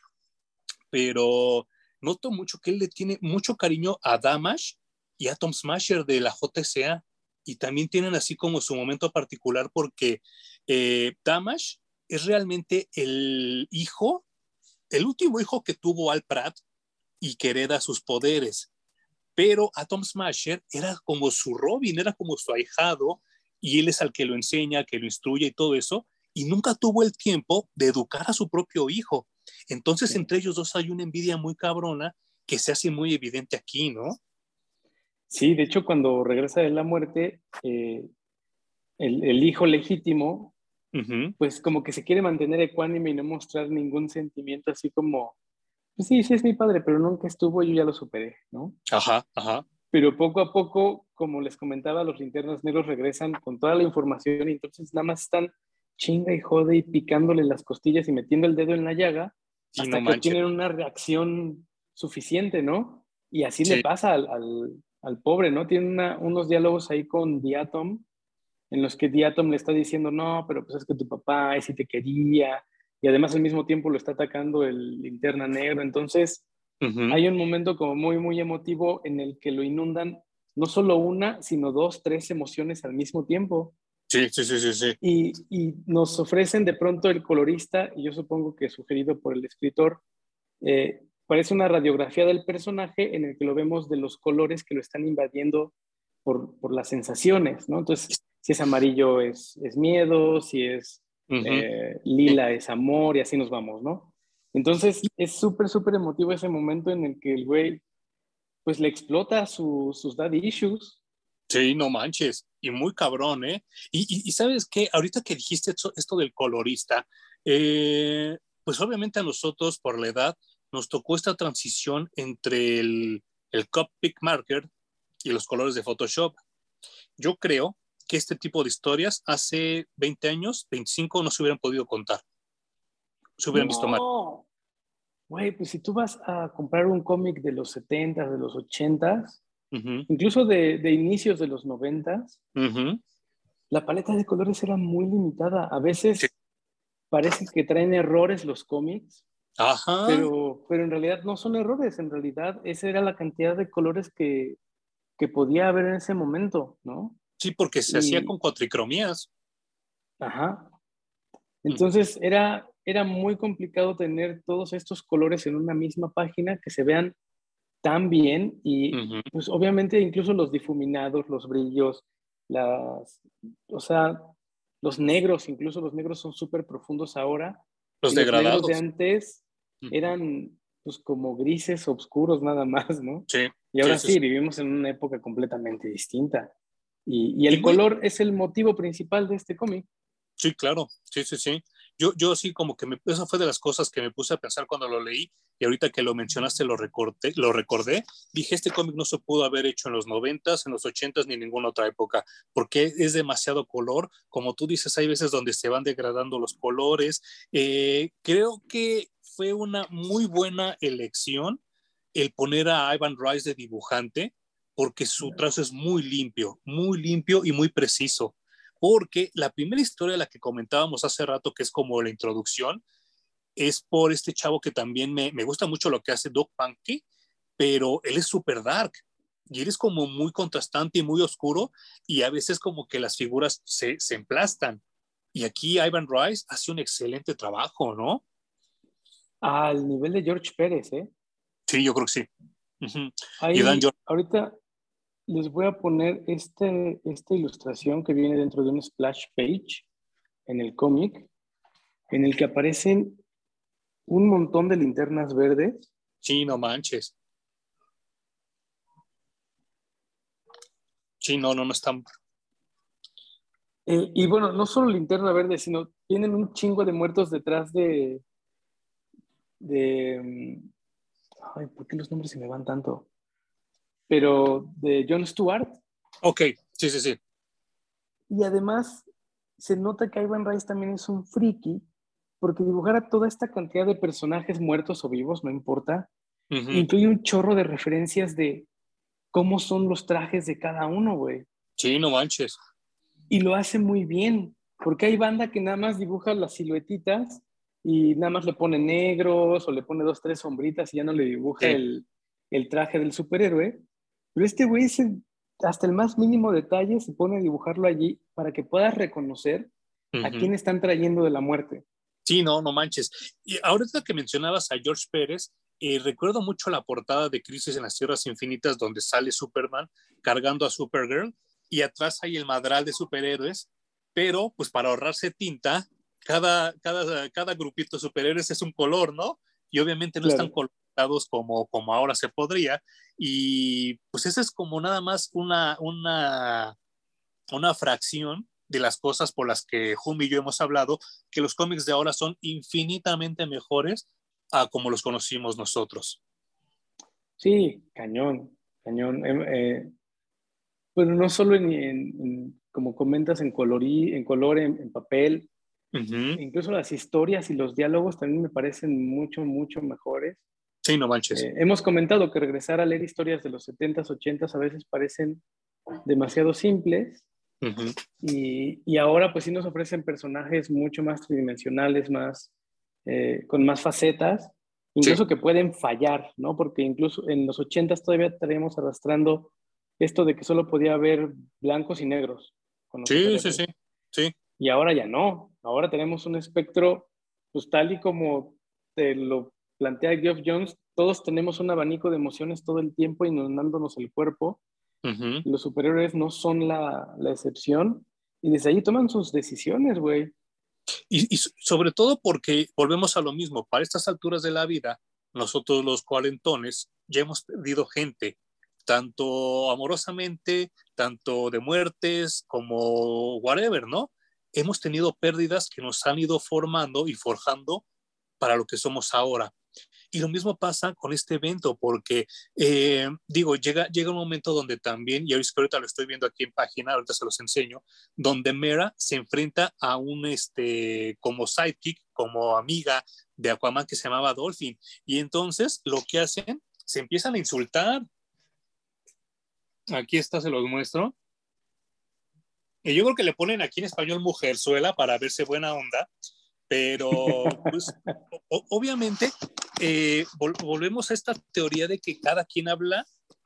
A: pero noto mucho que él le tiene mucho cariño a Damash y a Tom Smasher de la JCA, y también tienen así como su momento particular porque eh, Damash es realmente el hijo el último hijo que tuvo Al Pratt y que hereda sus poderes. Pero a Tom Smasher era como su Robin, era como su ahijado, y él es al que lo enseña, que lo instruye y todo eso, y nunca tuvo el tiempo de educar a su propio hijo. Entonces, entre ellos dos hay una envidia muy cabrona que se hace muy evidente aquí, ¿no?
B: Sí, de hecho, cuando regresa de la muerte, eh, el, hijo legítimo pues como que se quiere mantener ecuánime y no mostrar ningún sentimiento así como, pues sí, sí es mi padre, pero nunca estuvo, yo ya lo superé, ¿no?
A: Ajá, ajá.
B: Pero poco a poco, como les comentaba, los linternas negros regresan con toda la información y entonces nada más están chinga y jode y picándole las costillas y metiendo el dedo en la llaga hasta que tienen una reacción suficiente, ¿no? Y así le pasa al, al, pobre, ¿no? Tiene unos diálogos ahí con Diatom en los que Diatom le está diciendo, no, pero pues es que tu papá es si te quería, y además al mismo tiempo lo está atacando el linterna negro. Entonces, hay un momento como muy, muy emotivo en el que lo inundan no solo una, sino dos, tres emociones al mismo tiempo.
A: Sí, sí, sí, sí. sí.
B: Y, y nos ofrecen de pronto el colorista, y yo supongo que sugerido por el escritor, eh, parece una radiografía del personaje en el que lo vemos de los colores que lo están invadiendo por, por las sensaciones, ¿no? Entonces, si es amarillo es, es miedo, si es eh, lila es amor y así nos vamos, ¿no? Entonces es súper, súper emotivo ese momento en el que el güey pues le explota sus daddy issues.
A: Sí, no manches, y muy cabrón, ¿eh? Y, y, sabes qué, ahorita que dijiste esto, esto del colorista, eh, pues obviamente a nosotros por la edad nos tocó esta transición entre el, el Copic Marker y los colores de Photoshop. Yo creo que este tipo de historias hace 20 años, 25, no se hubieran podido contar. Se hubieran visto mal.
B: Güey, pues si tú vas a comprar un cómic de los 70, de los 80, incluso de, inicios de los 90, la paleta de colores era muy limitada. A veces parece que traen errores los cómics, Pero, pero en realidad no son errores, en realidad esa era la cantidad de colores que, que podía haber en ese momento, ¿no?
A: Sí, porque se hacía con cuatricromías.
B: Ajá. Entonces era, era muy complicado tener todos estos colores en una misma página que se vean tan bien y pues obviamente incluso los difuminados, los brillos, las, o sea, los negros, incluso los negros son súper profundos ahora.
A: Los degradados.
B: Los de antes eran pues como grises oscuros nada más, ¿no?
A: Sí.
B: Y ahora sí, vivimos en una época completamente distinta. Y, el color es el motivo principal de este cómic.
A: Sí, claro, sí, sí, sí. Yo, yo sí, como que me, esa fue de las cosas que me puse a pensar cuando lo leí y ahorita que lo mencionaste lo, recordé, lo recordé. Dije, este cómic no se pudo haber hecho en los noventas, en los ochentas ni en ninguna otra época, porque es demasiado color. Como tú dices, hay veces donde se van degradando los colores. Eh, creo que fue una muy buena elección el poner a Ivan Rice de dibujante, porque su trazo es muy limpio, muy limpio y muy preciso. porque la primera historia, la que comentábamos hace rato, que es como la introducción, es por este chavo que también me, me gusta mucho lo que hace Doc Punky, pero él es súper dark y él es como muy contrastante y muy oscuro y a veces como que las figuras se, se emplastan. Y aquí Ivan Rice hace un excelente trabajo, ¿no?
B: Al nivel de George Pérez, ¿eh?
A: Sí, yo creo que sí.
B: Ahí, ahorita les voy a poner este, esta ilustración que viene dentro de un splash page en el cómic, en el que aparecen un montón de linternas verdes.
A: Sí, no manches. Sí, no, no, no están.
B: Eh, y bueno, no solo linterna verde, sino tienen un chingo de muertos detrás de. de. Mm, ay, ¿por qué los nombres se me van tanto? Pero de John Stewart.
A: Ok, sí, sí, sí.
B: Y además se nota que Ivan Rice también es un friki porque dibujar a toda esta cantidad de personajes muertos o vivos, no importa, incluye un chorro de referencias de cómo son los trajes de cada uno, güey.
A: Sí, no manches.
B: Y lo hace muy bien, porque hay banda que nada más dibuja las siluetitas y nada más le pone negros o le pone dos, tres sombritas y ya no le dibuja el, el, traje del superhéroe. Pero este güey, hasta el más mínimo detalle, se pone a dibujarlo allí para que puedas reconocer a quién están trayendo de la muerte.
A: Sí, no, no manches. Y ahorita que mencionabas a George Pérez, eh, recuerdo mucho la portada de Crisis en las Tierras Infinitas donde sale Superman cargando a Supergirl y atrás hay el madral de superhéroes, pero pues para ahorrarse tinta, cada, cada, cada grupito de superhéroes es un color, ¿no? Y obviamente no están colocados como, como ahora se podría. Y pues esa es como nada más una, una, una fracción de las cosas por las que Hum y yo hemos hablado, que los cómics de ahora son infinitamente mejores a como los conocimos nosotros.
B: Sí, cañón, cañón. Em, eh, bueno, no solo en, como comentas, en, colorí, en color, en, papel, incluso las historias y los diálogos también me parecen mucho, mucho mejores.
A: Sí, no manches.
B: Eh, hemos comentado que regresar a leer historias de los 70s, 80s a veces parecen demasiado simples y, ahora pues sí nos ofrecen personajes mucho más tridimensionales, más, eh, con más facetas, incluso que pueden fallar, ¿no? Porque incluso en los 80 todavía estaríamos arrastrando esto de que solo podía haber blancos y negros.
A: Sí, sí, sí, sí.
B: Y ahora ya no. Ahora tenemos un espectro, pues tal y como te lo plantea Geoff Jones, todos tenemos un abanico de emociones todo el tiempo inundándonos el cuerpo los superhéroes no son la, la, excepción y desde ahí toman sus decisiones, güey.
A: Y, y, sobre todo porque volvemos a lo mismo, para estas alturas de la vida, nosotros los cuarentones ya hemos perdido gente, tanto amorosamente, tanto de muertes como whatever, ¿no? Hemos tenido pérdidas que nos han ido formando y forjando para lo que somos ahora. Y lo mismo pasa con este evento, porque, eh, digo, llega, llega un momento donde también, y ahorita lo estoy viendo aquí en página, ahorita se los enseño, donde Mera se enfrenta a un, este, como sidekick, como amiga de Aquaman que se llamaba Dolphin. Y entonces lo que hacen, se empiezan a insultar. Aquí está, se los muestro. Y yo creo que le ponen aquí en español mujerzuela para verse buena onda, pero pues, obviamente eh, volvemos a esta teoría de que cada quien habla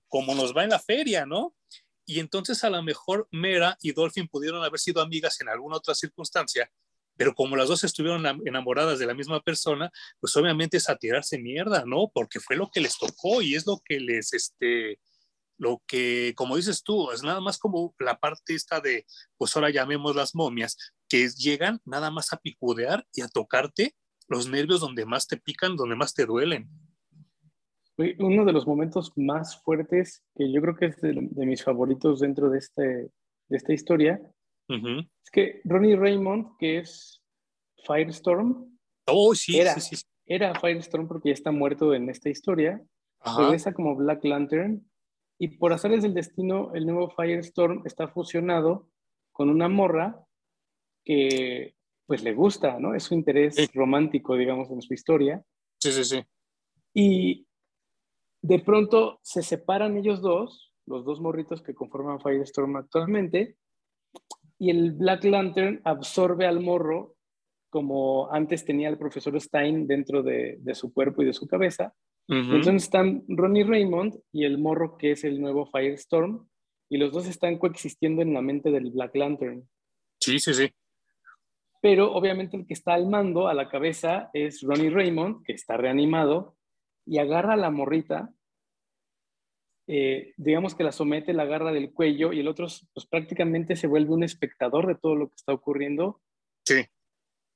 A: como nos va en la feria, ¿no? Y entonces a lo mejor Mera y Dolphin pudieron haber sido amigas en alguna otra circunstancia, pero como las dos estuvieron enamoradas de la misma persona, pues obviamente es a tirarse mierda, ¿no? Porque fue lo que les tocó y es lo que les, este, lo que, como dices tú, es nada más como la parte esta de, pues ahora llamemos las momias, que llegan nada más a picudear y a tocarte los nervios donde más te pican, donde más te duelen.
B: Uno de los momentos más fuertes, que yo creo que es de, mis favoritos dentro de, este, de esta historia, es que Ronnie Raymond, que es Firestorm,
A: oh, sí,
B: era,
A: sí, sí.
B: era Firestorm porque ya está muerto en esta historia, regresa como Black Lantern, y por hacerles el destino, el nuevo Firestorm está fusionado con una morra que pues le gusta, ¿no? Es su interés romántico, digamos, en su historia.
A: Sí, sí, sí.
B: Y de pronto se separan ellos dos, los dos morritos que conforman Firestorm actualmente, y el Black Lantern absorbe al morro como antes tenía el profesor Stein dentro de, su cuerpo y de su cabeza. Entonces están Ronnie Raymond y el morro que es el nuevo Firestorm, y los dos están coexistiendo en la mente del Black Lantern.
A: Sí, sí, sí.
B: Pero obviamente el que está al mando, a la cabeza, es Ronnie Raymond, que está reanimado, y agarra a la morrita, eh, digamos que la somete, la agarra del cuello, y el otro pues prácticamente se vuelve un espectador de todo lo que está ocurriendo.
A: Sí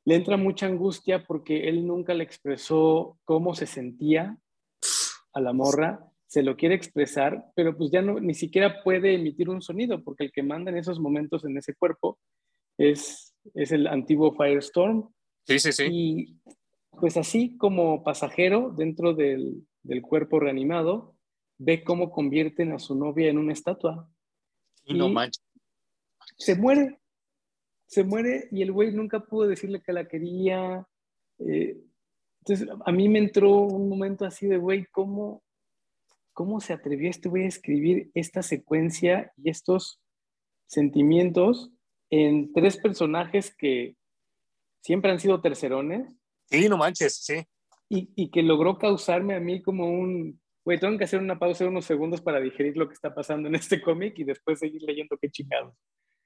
B: le entra mucha angustia porque él nunca le expresó cómo se sentía a la morra, se lo quiere expresar, pero pues ya no, ni siquiera puede emitir un sonido porque el que manda en esos momentos en ese cuerpo es, es el antiguo Firestorm.
A: Sí, sí, sí.
B: Y pues así como pasajero dentro del, del cuerpo reanimado, ve cómo convierten a su novia en una estatua.
A: Y no manches.
B: Se muere se muere y el güey nunca pudo decirle que la quería. Eh, entonces, a mí me entró un momento así de, güey, ¿cómo, ¿cómo se atrevió este güey a escribir esta secuencia y estos sentimientos en tres personajes que siempre han sido tercerones?
A: Sí, no manches, sí.
B: Y, y que logró causarme a mí como un, güey, tengo que hacer una pausa de unos segundos para digerir lo que está pasando en este cómic y después seguir leyendo qué chingados.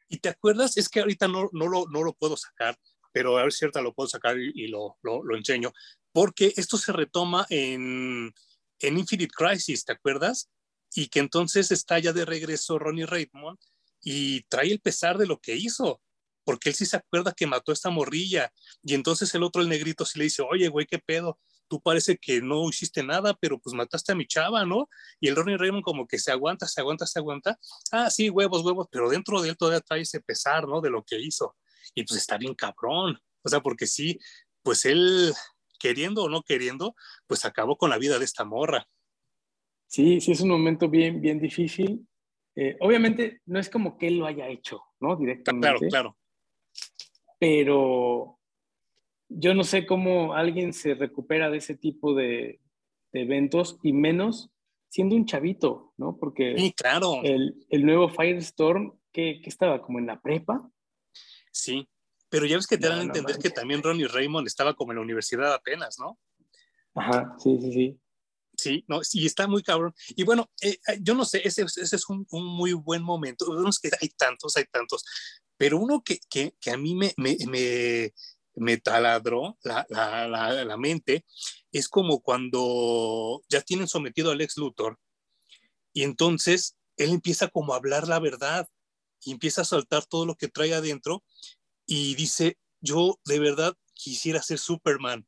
A: Y te acuerdas, es que ahorita no, no, lo, no lo puedo sacar, pero a ver si ahorita lo puedo sacar y, lo, lo, lo, enseño, porque esto se retoma en, en Infinite Crisis, ¿te acuerdas? Y que entonces está ya de regreso Ronnie Raymond y trae el pesar de lo que hizo, porque él sí se acuerda que mató a esta morrilla. Y entonces el otro, el negrito, sí le dice, oye, güey, ¿qué pedo? tú parece que no hiciste nada, pero pues mataste a mi chava, ¿no? Y el Ronnie Raymond como que se aguanta, se aguanta, se aguanta. Ah, sí, huevos, huevos, pero dentro de él todavía trae ese pesar, ¿no? De lo que hizo. Y pues está bien cabrón. O sea, porque sí, pues él, queriendo o no queriendo, pues acabó con la vida de esta morra.
B: Sí, sí, es un momento bien, bien difícil. Eh, obviamente no es como que él lo haya hecho, ¿no? Directamente.
A: Claro, claro.
B: Pero yo no sé cómo alguien se recupera de ese tipo de, eventos y menos siendo un chavito, ¿no? Porque
A: sí, claro.
B: el, nuevo Firestorm, que, estaba como en la prepa.
A: Sí, pero ya ves que te dan a entender que también Ronnie Raymond estaba como en la universidad apenas, ¿no?
B: Ajá, sí, sí, sí.
A: Sí, no, y está muy cabrón. Y bueno, eh, eh, yo no sé, ese, ese es un, muy buen momento. que hay tantos, hay tantos, pero uno que, que, que a mí me, me, me taladró la, la, la, mente, es como cuando ya tienen sometido al ex Luthor y entonces él empieza como a hablar la verdad y empieza a soltar todo lo que trae adentro y dice, yo de verdad quisiera ser Superman.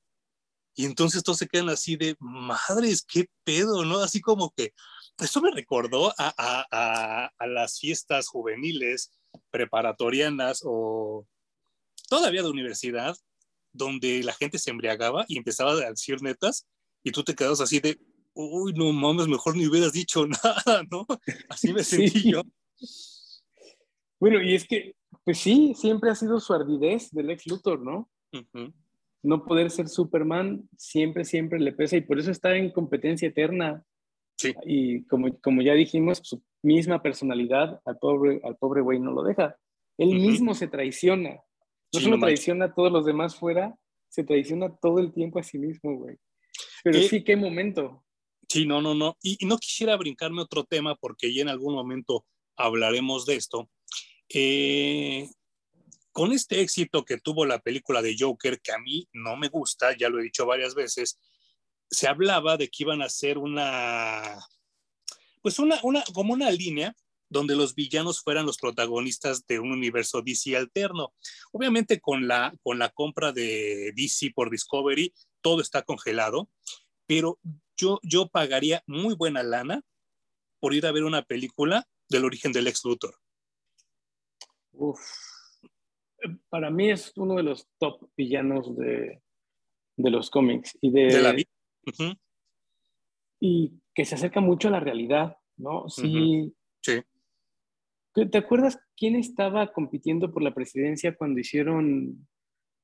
A: Y entonces todos se quedan así de, madres, qué pedo, ¿no? Así como que, eso me recordó a, a, a, a las fiestas juveniles preparatorianas o todavía de universidad, donde la gente se embriagaba y empezaba a decir netas, y tú te quedas así de, uy, no mames, mejor ni hubieras dicho nada, ¿no? Así me sentí yo.
B: Bueno, y es que, pues sí, siempre ha sido su ardidez del ex Luthor, ¿no? No poder ser Superman siempre, siempre le pesa y por eso está en competencia eterna.
A: Sí.
B: Y como, como ya dijimos, su misma personalidad al pobre, al pobre güey no lo deja. Él mismo se traiciona. No solo traiciona a todos los demás fuera, se traiciona todo el tiempo a sí mismo, güey. Pero eh, sí, qué momento.
A: Sí, no, no, no. Y, no quisiera brincarme otro tema porque ya en algún momento hablaremos de esto. Eh, con este éxito que tuvo la película de Joker, que a mí no me gusta, ya lo he dicho varias veces, se hablaba de que iban a hacer una, pues una, una, como una línea donde los villanos fueran los protagonistas de un universo DC alterno. Obviamente con la, con la compra de DC por Discovery, todo está congelado, pero yo, yo pagaría muy buena lana por ir a ver una película del origen del ex Luthor.
B: Uf. Para mí es uno de los top villanos de, los cómics y de,
A: la
B: Y que se acerca mucho a la realidad, ¿no?
A: Sí. Sí.
B: ¿Te acuerdas quién estaba compitiendo por la presidencia cuando hicieron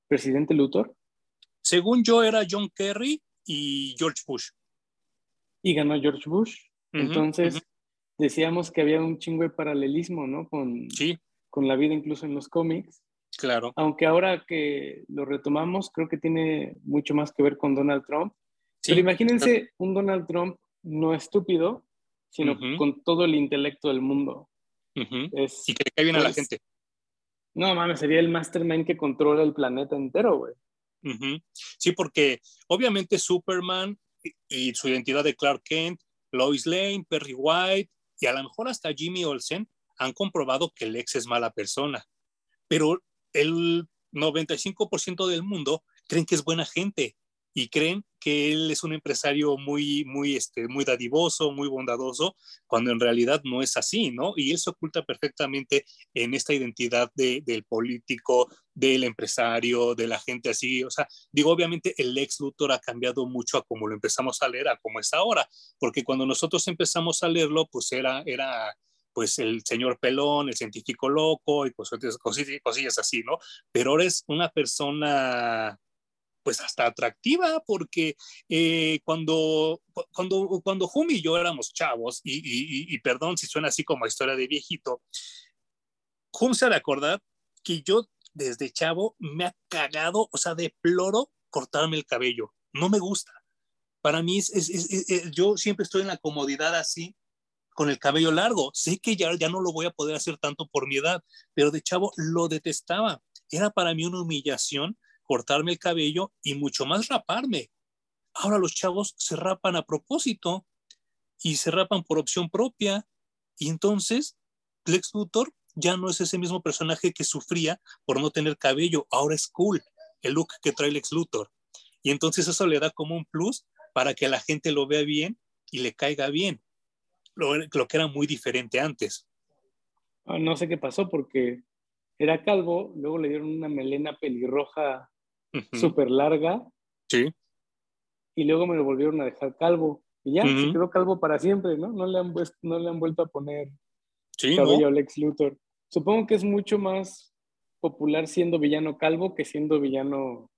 B: presidente Luthor?
A: Según yo era John Kerry y George Bush.
B: Y ganó George Bush. Entonces decíamos que había un chingo de paralelismo, ¿no? Con,
A: sí.
B: con la vida incluso en los cómics.
A: Claro.
B: Aunque ahora que lo retomamos, creo que tiene mucho más que ver con Donald Trump. Pero imagínense un Donald Trump no estúpido, sino con todo el intelecto del mundo.
A: y que le cae bien a la pues, gente.
B: No, mames, sería el mastermind que controla el planeta entero, güey.
A: Sí, porque obviamente Superman y, su identidad de Clark Kent, Lois Lane, Perry White y a lo mejor hasta Jimmy Olsen han comprobado que Lex es mala persona. Pero el 95% del mundo creen que es buena gente y creen que él es un empresario muy, muy, este, muy dadivoso, muy bondadoso, cuando en realidad no es así, ¿no? Y se oculta perfectamente en esta identidad de, del político, del empresario, de la gente así. O sea, digo, obviamente el ex Luthor ha cambiado mucho a como lo empezamos a leer, a como es ahora, porque cuando nosotros empezamos a leerlo, pues era, era pues el señor pelón, el científico loco y pues cosillas, cosillas así, ¿no? Pero ahora es una persona pues hasta atractiva, porque eh, cuando, cuando, cuando Jumi y yo éramos chavos, y, perdón si suena así como historia de viejito, Jum se ha de acordar que yo desde chavo me ha cagado, o sea, deploro cortarme el cabello. No me gusta. Para mí, es, yo siempre estoy en la comodidad así, con el cabello largo. Sé que ya, ya no lo voy a poder hacer tanto por mi edad, pero de chavo lo detestaba. Era para mí una humillación cortarme el cabello y mucho más raparme. Ahora los chavos se rapan a propósito y se rapan por opción propia. Y entonces Lex Luthor ya no es ese mismo personaje que sufría por no tener cabello. Ahora es cool el look que trae Lex Luthor. Y entonces eso le da como un plus para que la gente lo vea bien y le caiga bien. Lo, lo que era muy diferente antes.
B: Ah, no sé qué pasó porque era calvo, luego le dieron una melena pelirroja súper larga.
A: Sí.
B: Y luego me lo volvieron a dejar calvo. Y ya, se quedó calvo para siempre, ¿no? No le han, no le han vuelto a poner cabello a Lex Luthor. Supongo que es mucho más popular siendo villano calvo que siendo villano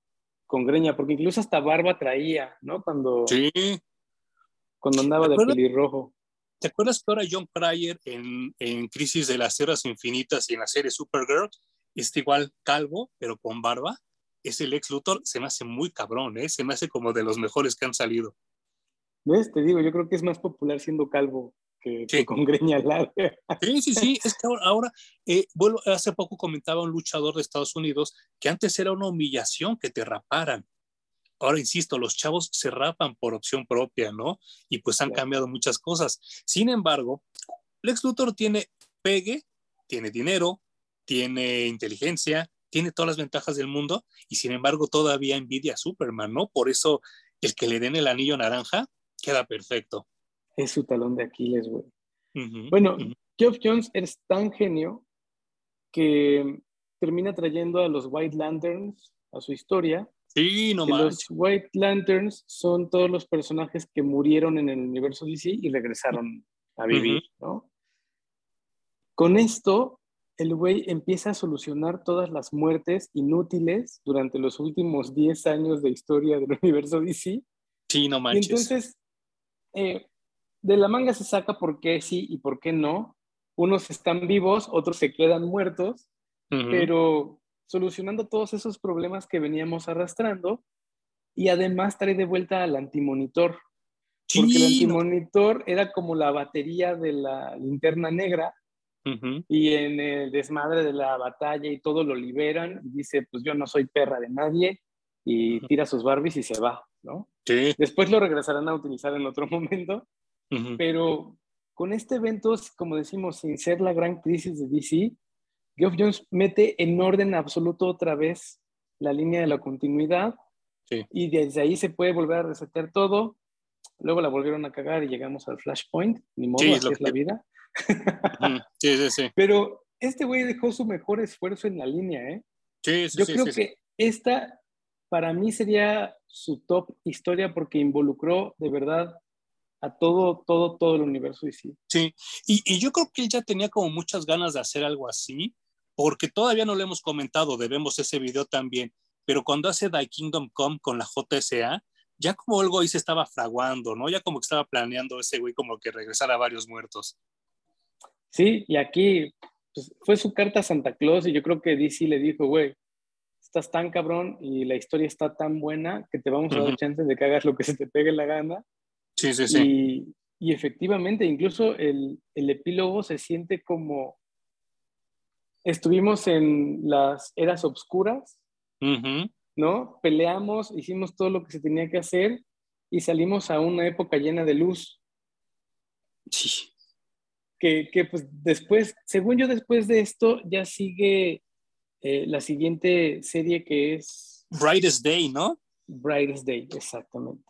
B: con greña, porque incluso hasta barba traía, ¿no? Cuando,
A: sí.
B: cuando andaba de pelirrojo.
A: ¿Te acuerdas que ahora John Cryer en, en Crisis de las Tierras Infinitas y en la serie Supergirl está igual calvo, pero con barba? ese Lex Luthor se me hace muy cabrón, ¿eh? Se me hace como de los mejores que han salido.
B: ¿Ves? Te digo, yo creo que es más popular siendo calvo que, con greña larga.
A: Sí, sí, sí. Es que ahora, eh, vuelvo, hace poco comentaba un luchador de Estados Unidos que antes era una humillación que te raparan. Ahora, insisto, los chavos se rapan por opción propia, ¿no? Y pues han cambiado muchas cosas. Sin embargo, Lex Luthor tiene pegue, tiene dinero, tiene inteligencia, tiene todas las ventajas del mundo y sin embargo todavía envidia a Superman, ¿no? Por eso el que le den el anillo naranja queda perfecto.
B: Es su talón de Aquiles, güey. bueno, Jeff Jones es tan genio que termina trayendo a los White Lanterns a su historia.
A: Sí, no.
B: Los White Lanterns son todos los personajes que murieron en el universo DC y regresaron a vivir, ¿no? Con esto el güey empieza a solucionar todas las muertes inútiles durante los últimos 10 años de historia del universo DC.
A: Sí, no manches.
B: Y entonces, eh, de la manga se saca por qué sí y por qué no. Unos están vivos, otros se quedan muertos, pero solucionando todos esos problemas que veníamos arrastrando y además trae de vuelta al antimonitor. Porque el antimonitor era como la batería de la linterna negra y en el desmadre de la batalla y todo lo liberan y dice, pues yo no soy perra de nadie y tira sus Barbies y se va, ¿no?
A: Sí.
B: Después lo regresarán a utilizar en otro momento, pero con este evento, como decimos, sin ser la gran crisis de DC, Geoff Jones mete en orden absoluto otra vez la línea de la continuidad y desde ahí se puede volver a resetear todo. Luego la volvieron a cagar y llegamos al Flashpoint, ni modo, así es la vida.
A: Sí, sí, sí.
B: Pero este güey dejó su mejor esfuerzo en la línea, ¿eh?
A: Sí, sí,
B: Yo creo que esta para mí sería su top historia porque involucró de verdad a todo, todo, todo el universo y
A: sí. Sí, y, y, yo creo que él ya tenía como muchas ganas de hacer algo así, porque todavía no lo hemos comentado, debemos ese video también, pero cuando hace The Kingdom Come con la JSA, ya como algo ahí se estaba fraguando, ¿no? Ya como que estaba planeando ese güey como que regresara a varios muertos.
B: Sí, y aquí pues, fue su carta a Santa Claus y yo creo que DC le dijo, güey, estás tan cabrón y la historia está tan buena que te vamos a dar chance de que hagas lo que se te pegue la gana.
A: Sí, sí, sí.
B: Y, y efectivamente, incluso el, el, epílogo se siente como estuvimos en las eras obscuras, ¿no? Peleamos, hicimos todo lo que se tenía que hacer y salimos a una época llena de luz.
A: Sí.
B: Que, que pues después, según yo, después de esto ya sigue eh, la siguiente serie que es...
A: Brightest Day, ¿no?
B: Brightest Day, exactamente.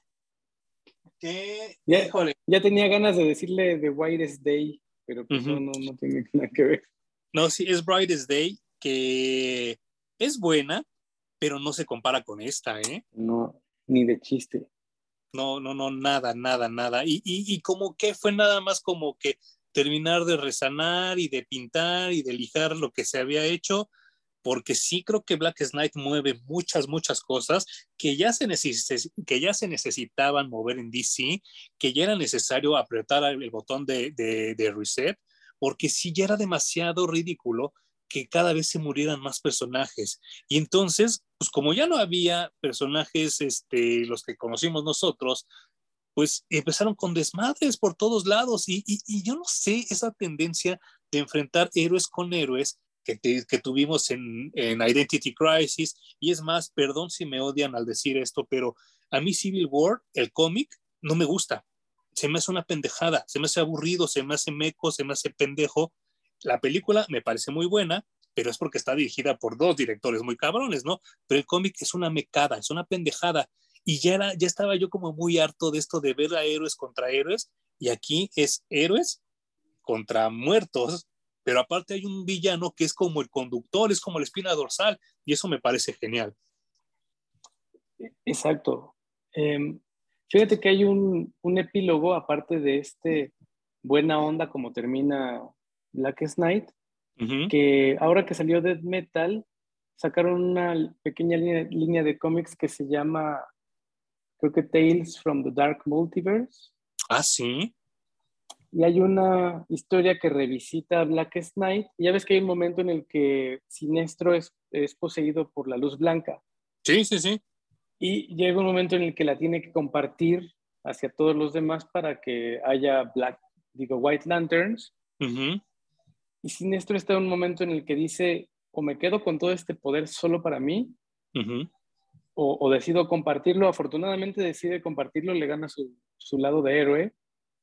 A: ¿Qué?
B: Ya, ya, tenía ganas de decirle The Whitest Day, pero pues no, no, no tiene nada que ver.
A: No, sí, es Brightest Day, que es buena, pero no se compara con esta, ¿eh?
B: No, ni de chiste.
A: No, no, no, nada, nada, nada. Y, y, y como que fue nada más como que terminar de resanar y de pintar y de lijar lo que se había hecho, porque sí creo que Black Knight mueve muchas, muchas cosas que ya, se que ya se necesitaban mover en DC, que ya era necesario apretar el botón de, de, de reset, porque sí ya era demasiado ridículo que cada vez se murieran más personajes. Y entonces, pues como ya no había personajes, este, los que conocimos nosotros, pues empezaron con desmadres por todos lados. Y, y, y yo no sé esa tendencia de enfrentar héroes con héroes que, que tuvimos en, en, Identity Crisis. Y es más, perdón si me odian al decir esto, pero a mí Civil War, el cómic, no me gusta se me hace una pendejada, se me hace aburrido, se me hace meco, se me hace pendejo. La película me parece muy buena, pero es porque está dirigida por dos directores muy cabrones, ¿no? Pero el cómic es una mecada, es una pendejada. Y ya, ya estaba yo como muy harto de esto de ver a héroes contra héroes, y aquí es héroes contra muertos, pero aparte hay un villano que es como el conductor, es como la espina dorsal, y eso me parece genial.
B: Exacto. Eh, Fíjate que hay un, un epílogo, aparte de este buena onda como termina Black Knight, que ahora que salió Dead Metal, sacaron una pequeña línea, línea de cómics que se llama, creo que Tales from the Dark Multiverse.
A: Ah, sí.
B: Y hay una historia que revisita Black Knight. Y ya ves que hay un momento en el que Sinestro es, es poseído por la luz blanca.
A: Sí, sí, sí.
B: Y llega un momento en el que la tiene que compartir hacia todos los demás para que haya Black, digo, White Lanterns. Y Sinestro está en un momento en el que dice, o me quedo con todo este poder solo para mí, o, decido compartirlo. Afortunadamente decide compartirlo, le gana su, su lado de héroe.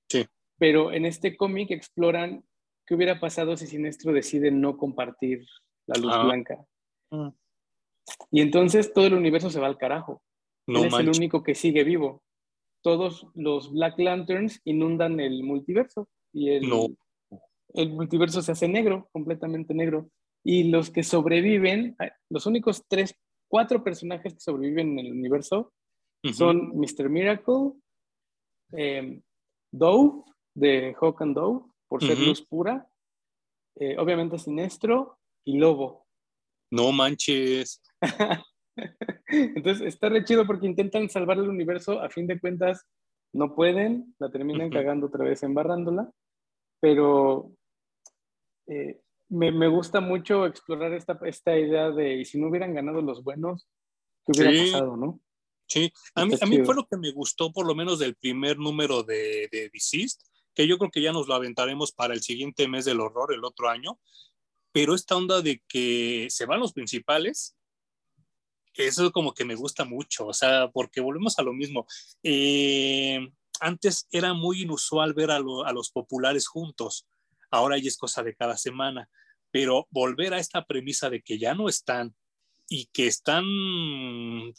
A: Sí.
B: Pero en este cómic exploran qué hubiera pasado si Sinestro decide no compartir la luz ah. blanca. Ah. Y entonces todo el universo se va al carajo. No es el único que sigue vivo. Todos los Black Lanterns inundan el multiverso y el, el multiverso se hace negro, completamente negro. Y los que sobreviven, los únicos tres, cuatro personajes que sobreviven en el universo son Mr. Miracle, eh, Dove, de Hawk and Dove, por ser luz pura, eh, obviamente Sinestro y Lobo.
A: No manches.
B: Entonces está re chido porque intentan salvar el universo, a fin de cuentas no pueden, la terminan cagando otra vez embarrándola, pero eh, me, me, gusta mucho explorar esta, esta idea de, y si no hubieran ganado los buenos, ¿qué hubiera pasado, no?
A: Sí, a mí, a mí, fue lo que me gustó por lo menos del primer número de, de Deceased, que yo creo que ya nos lo aventaremos para el siguiente mes del horror, el otro año, pero esta onda de que se van los principales eso como que me gusta mucho, o sea, porque volvemos a lo mismo. Eh, antes era muy inusual ver a, los populares juntos, ahora ya es cosa de cada semana, pero volver a esta premisa de que ya no están y que están,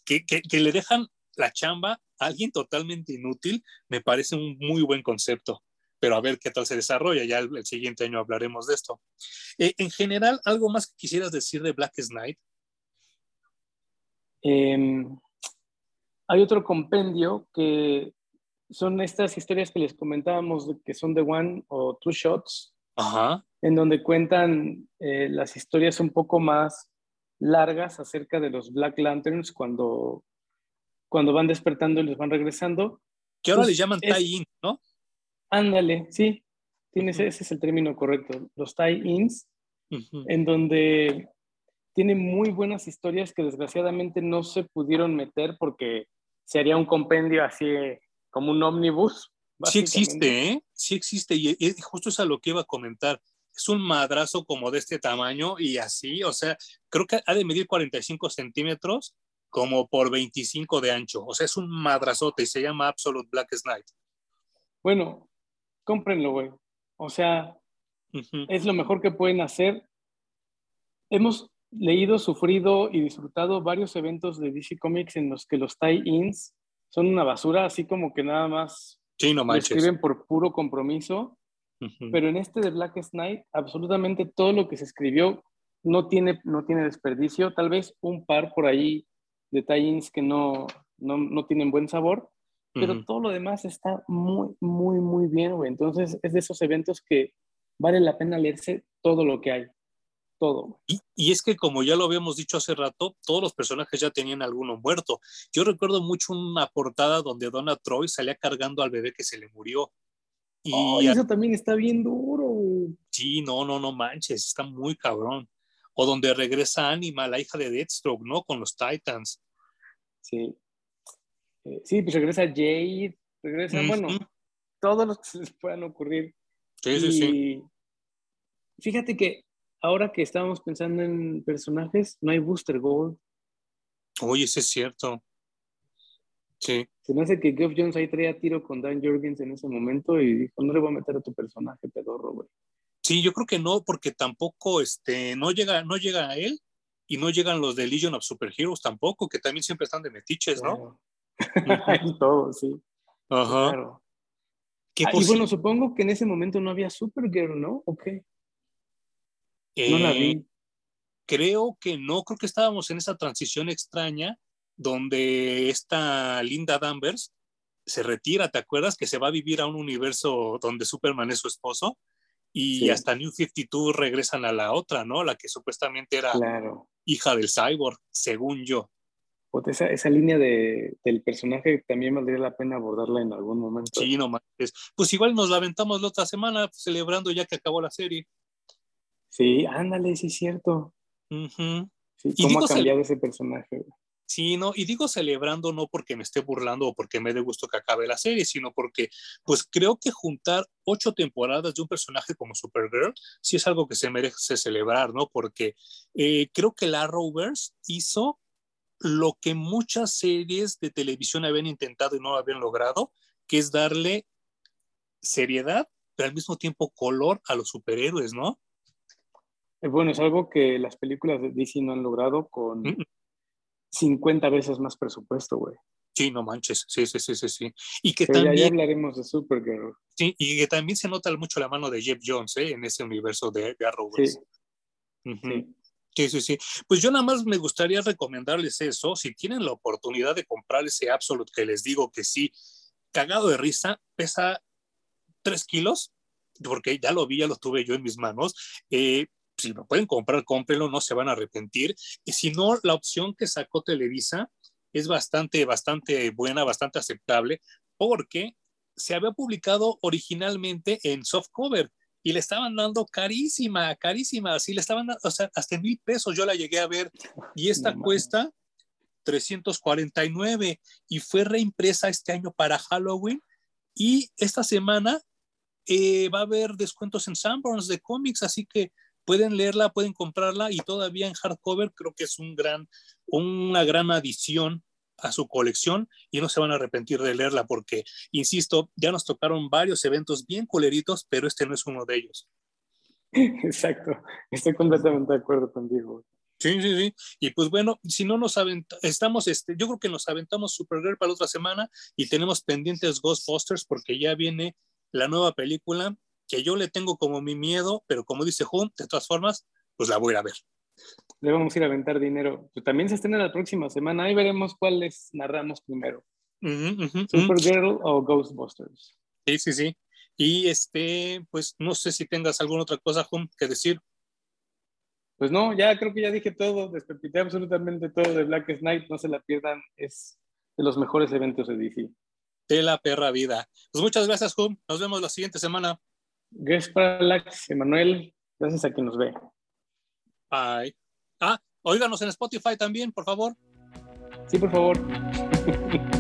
A: que, le dejan la chamba a alguien totalmente inútil, me parece un muy buen concepto pero a ver qué tal se desarrolla. Ya el, siguiente año hablaremos de esto. Eh, en general, ¿algo más que quisieras decir de Black Knight?
B: Em, hay otro compendio que son estas historias que les comentábamos que son de one o two shots, en donde cuentan eh, las historias un poco más largas acerca de los Black Lanterns cuando, cuando van despertando y les van regresando.
A: Que ahora les llaman tie-in, ¿no?
B: Ándale, sí, tienes, ese es el término correcto, los tie-ins. en donde tiene muy buenas historias que desgraciadamente no se pudieron meter porque se haría un compendio así como un ómnibus.
A: Sí existe, ¿eh? Sí existe y, justo es a lo que iba a comentar. Es un madrazo como de este tamaño y así, o sea, creo que ha de medir 45 centímetros como por 25 de ancho. O sea, es un madrazote y se llama Absolute Black Night.
B: Bueno, cómprenlo, güey. O sea, es lo mejor que pueden hacer. Hemos leído, sufrido y disfrutado varios eventos de DC Comics en los que los tie-ins son una basura, así como que nada más
A: sí, no
B: escriben por puro compromiso. Pero en este de Black Knight, absolutamente todo lo que se escribió no tiene, no tiene desperdicio. Tal vez un par por ahí de tie-ins que no, no, no, tienen buen sabor, pero todo lo demás está muy, muy, muy bien, güey. Entonces es de esos eventos que vale la pena leerse todo lo que hay todo.
A: Y, es que como ya lo habíamos dicho hace rato, todos los personajes ya tenían alguno muerto. Yo recuerdo mucho una portada donde Donna Troy salía cargando al bebé que se le murió.
B: Y eso también está bien duro.
A: Sí, no, no, no manches, está muy cabrón. O donde regresa Anima, la hija de Deathstroke, ¿no? Con los Titans.
B: Sí. Eh, sí, pues regresa Jade, regresa, bueno, todos los que se les puedan ocurrir.
A: Sí, sí, sí.
B: Fíjate que ahora que estábamos pensando en personajes, no hay Booster Gold.
A: Oye, eso es cierto. Sí.
B: Se me hace que Geoff Jones ahí traía tiro con Dan Jorgens en ese momento y dijo, no le voy a meter a tu personaje, pedorro, güey.
A: Sí, yo creo que no, porque tampoco, este, no llega, no llega a él y no llegan los de Legion of Superheroes tampoco, que también siempre están de metiches, ¿no?
B: Todo, sí.
A: Ajá. Claro.
B: Ah, y bueno, supongo que en ese momento no había Supergirl, ¿no? ¿O qué? No la vi. Eh,
A: creo que no, creo que estábamos en esa transición extraña donde esta Linda Danvers se retira, ¿te acuerdas? Que se va a vivir a un universo donde Superman es su esposo y hasta New 52 regresan a la otra, ¿no? La que supuestamente era hija del cyborg, según yo.
B: Esa, esa línea de, del personaje también valdría la pena abordarla en algún momento.
A: Sí, no más. Pues igual nos la aventamos la otra semana, celebrando ya que acabó la serie.
B: Sí, ándale, sí es cierto. ¿Cómo ha cambiado ese personaje?
A: Sí, no, y digo celebrando no porque me esté burlando o porque me dé gusto que acabe la serie, sino porque pues creo que juntar ocho temporadas de un personaje como Supergirl sí es algo que se merece celebrar, ¿no? Porque eh, creo que la Rovers hizo lo que muchas series de televisión habían intentado y no habían logrado, que es darle seriedad, pero al mismo tiempo color a los superhéroes, ¿no?
B: Eh, bueno, es algo que las películas de DC no han logrado con 50 veces más presupuesto, güey.
A: Sí, no manches, sí, sí, sí, sí, sí. Y que
B: también... Ya, hablaremos de Supergirl.
A: Sí, y que también se nota mucho la mano de Jeff Jones, ¿eh? En ese universo de, de Sí. sí. Sí, sí, Pues yo nada más me gustaría recomendarles eso. Si tienen la oportunidad de comprar ese Absolute que les digo que sí, cagado de risa, pesa 3 kilos, porque ya lo vi, ya lo tuve yo en mis manos. Eh, si lo pueden comprar, cómprenlo, no se van a arrepentir. Y si no, la opción que sacó Televisa es bastante, bastante buena, bastante aceptable, porque se había publicado originalmente en softcover y le estaban dando carísima, carísima, así le estaban dando, o sea, hasta mil pesos yo la llegué a ver y esta cuesta 349 y fue reimpresa este año para Halloween y esta semana eh, va a haber descuentos en Sanborns de cómics, así que pueden leerla, pueden comprarla y todavía en hardcover creo que es un gran, una gran adición a su colección y no se van a arrepentir de leerla porque, insisto, ya nos tocaron varios eventos bien coleritos, pero este no es uno de ellos.
B: Exacto, estoy completamente de acuerdo contigo.
A: Sí, sí, sí. Y pues bueno, si no nos aventamos, estamos, este, yo creo que nos aventamos Supergirl para la otra semana y tenemos pendientes Ghostbusters porque ya viene la nueva película que yo le tengo como mi miedo, pero como dice Jun, de todas formas, pues la voy a ver.
B: Le vamos a ir a aventar dinero. Pues también se estrena la próxima semana. Ahí veremos cuáles narramos primero. Supergirl o Ghostbusters.
A: Sí, sí, sí. Y este, pues no sé si tengas alguna otra cosa, Jun, que decir.
B: Pues no, ya creo que ya dije todo, despepité absolutamente todo de Black Knight, no se la pierdan, es de los mejores eventos de DC.
A: De la perra vida. Pues muchas gracias, Jun. Nos vemos la siguiente semana.
B: Gracias para Emanuel. Gracias a quien nos ve.
A: Bye. Ah, óiganos en Spotify también, por favor.
B: Sí, por favor.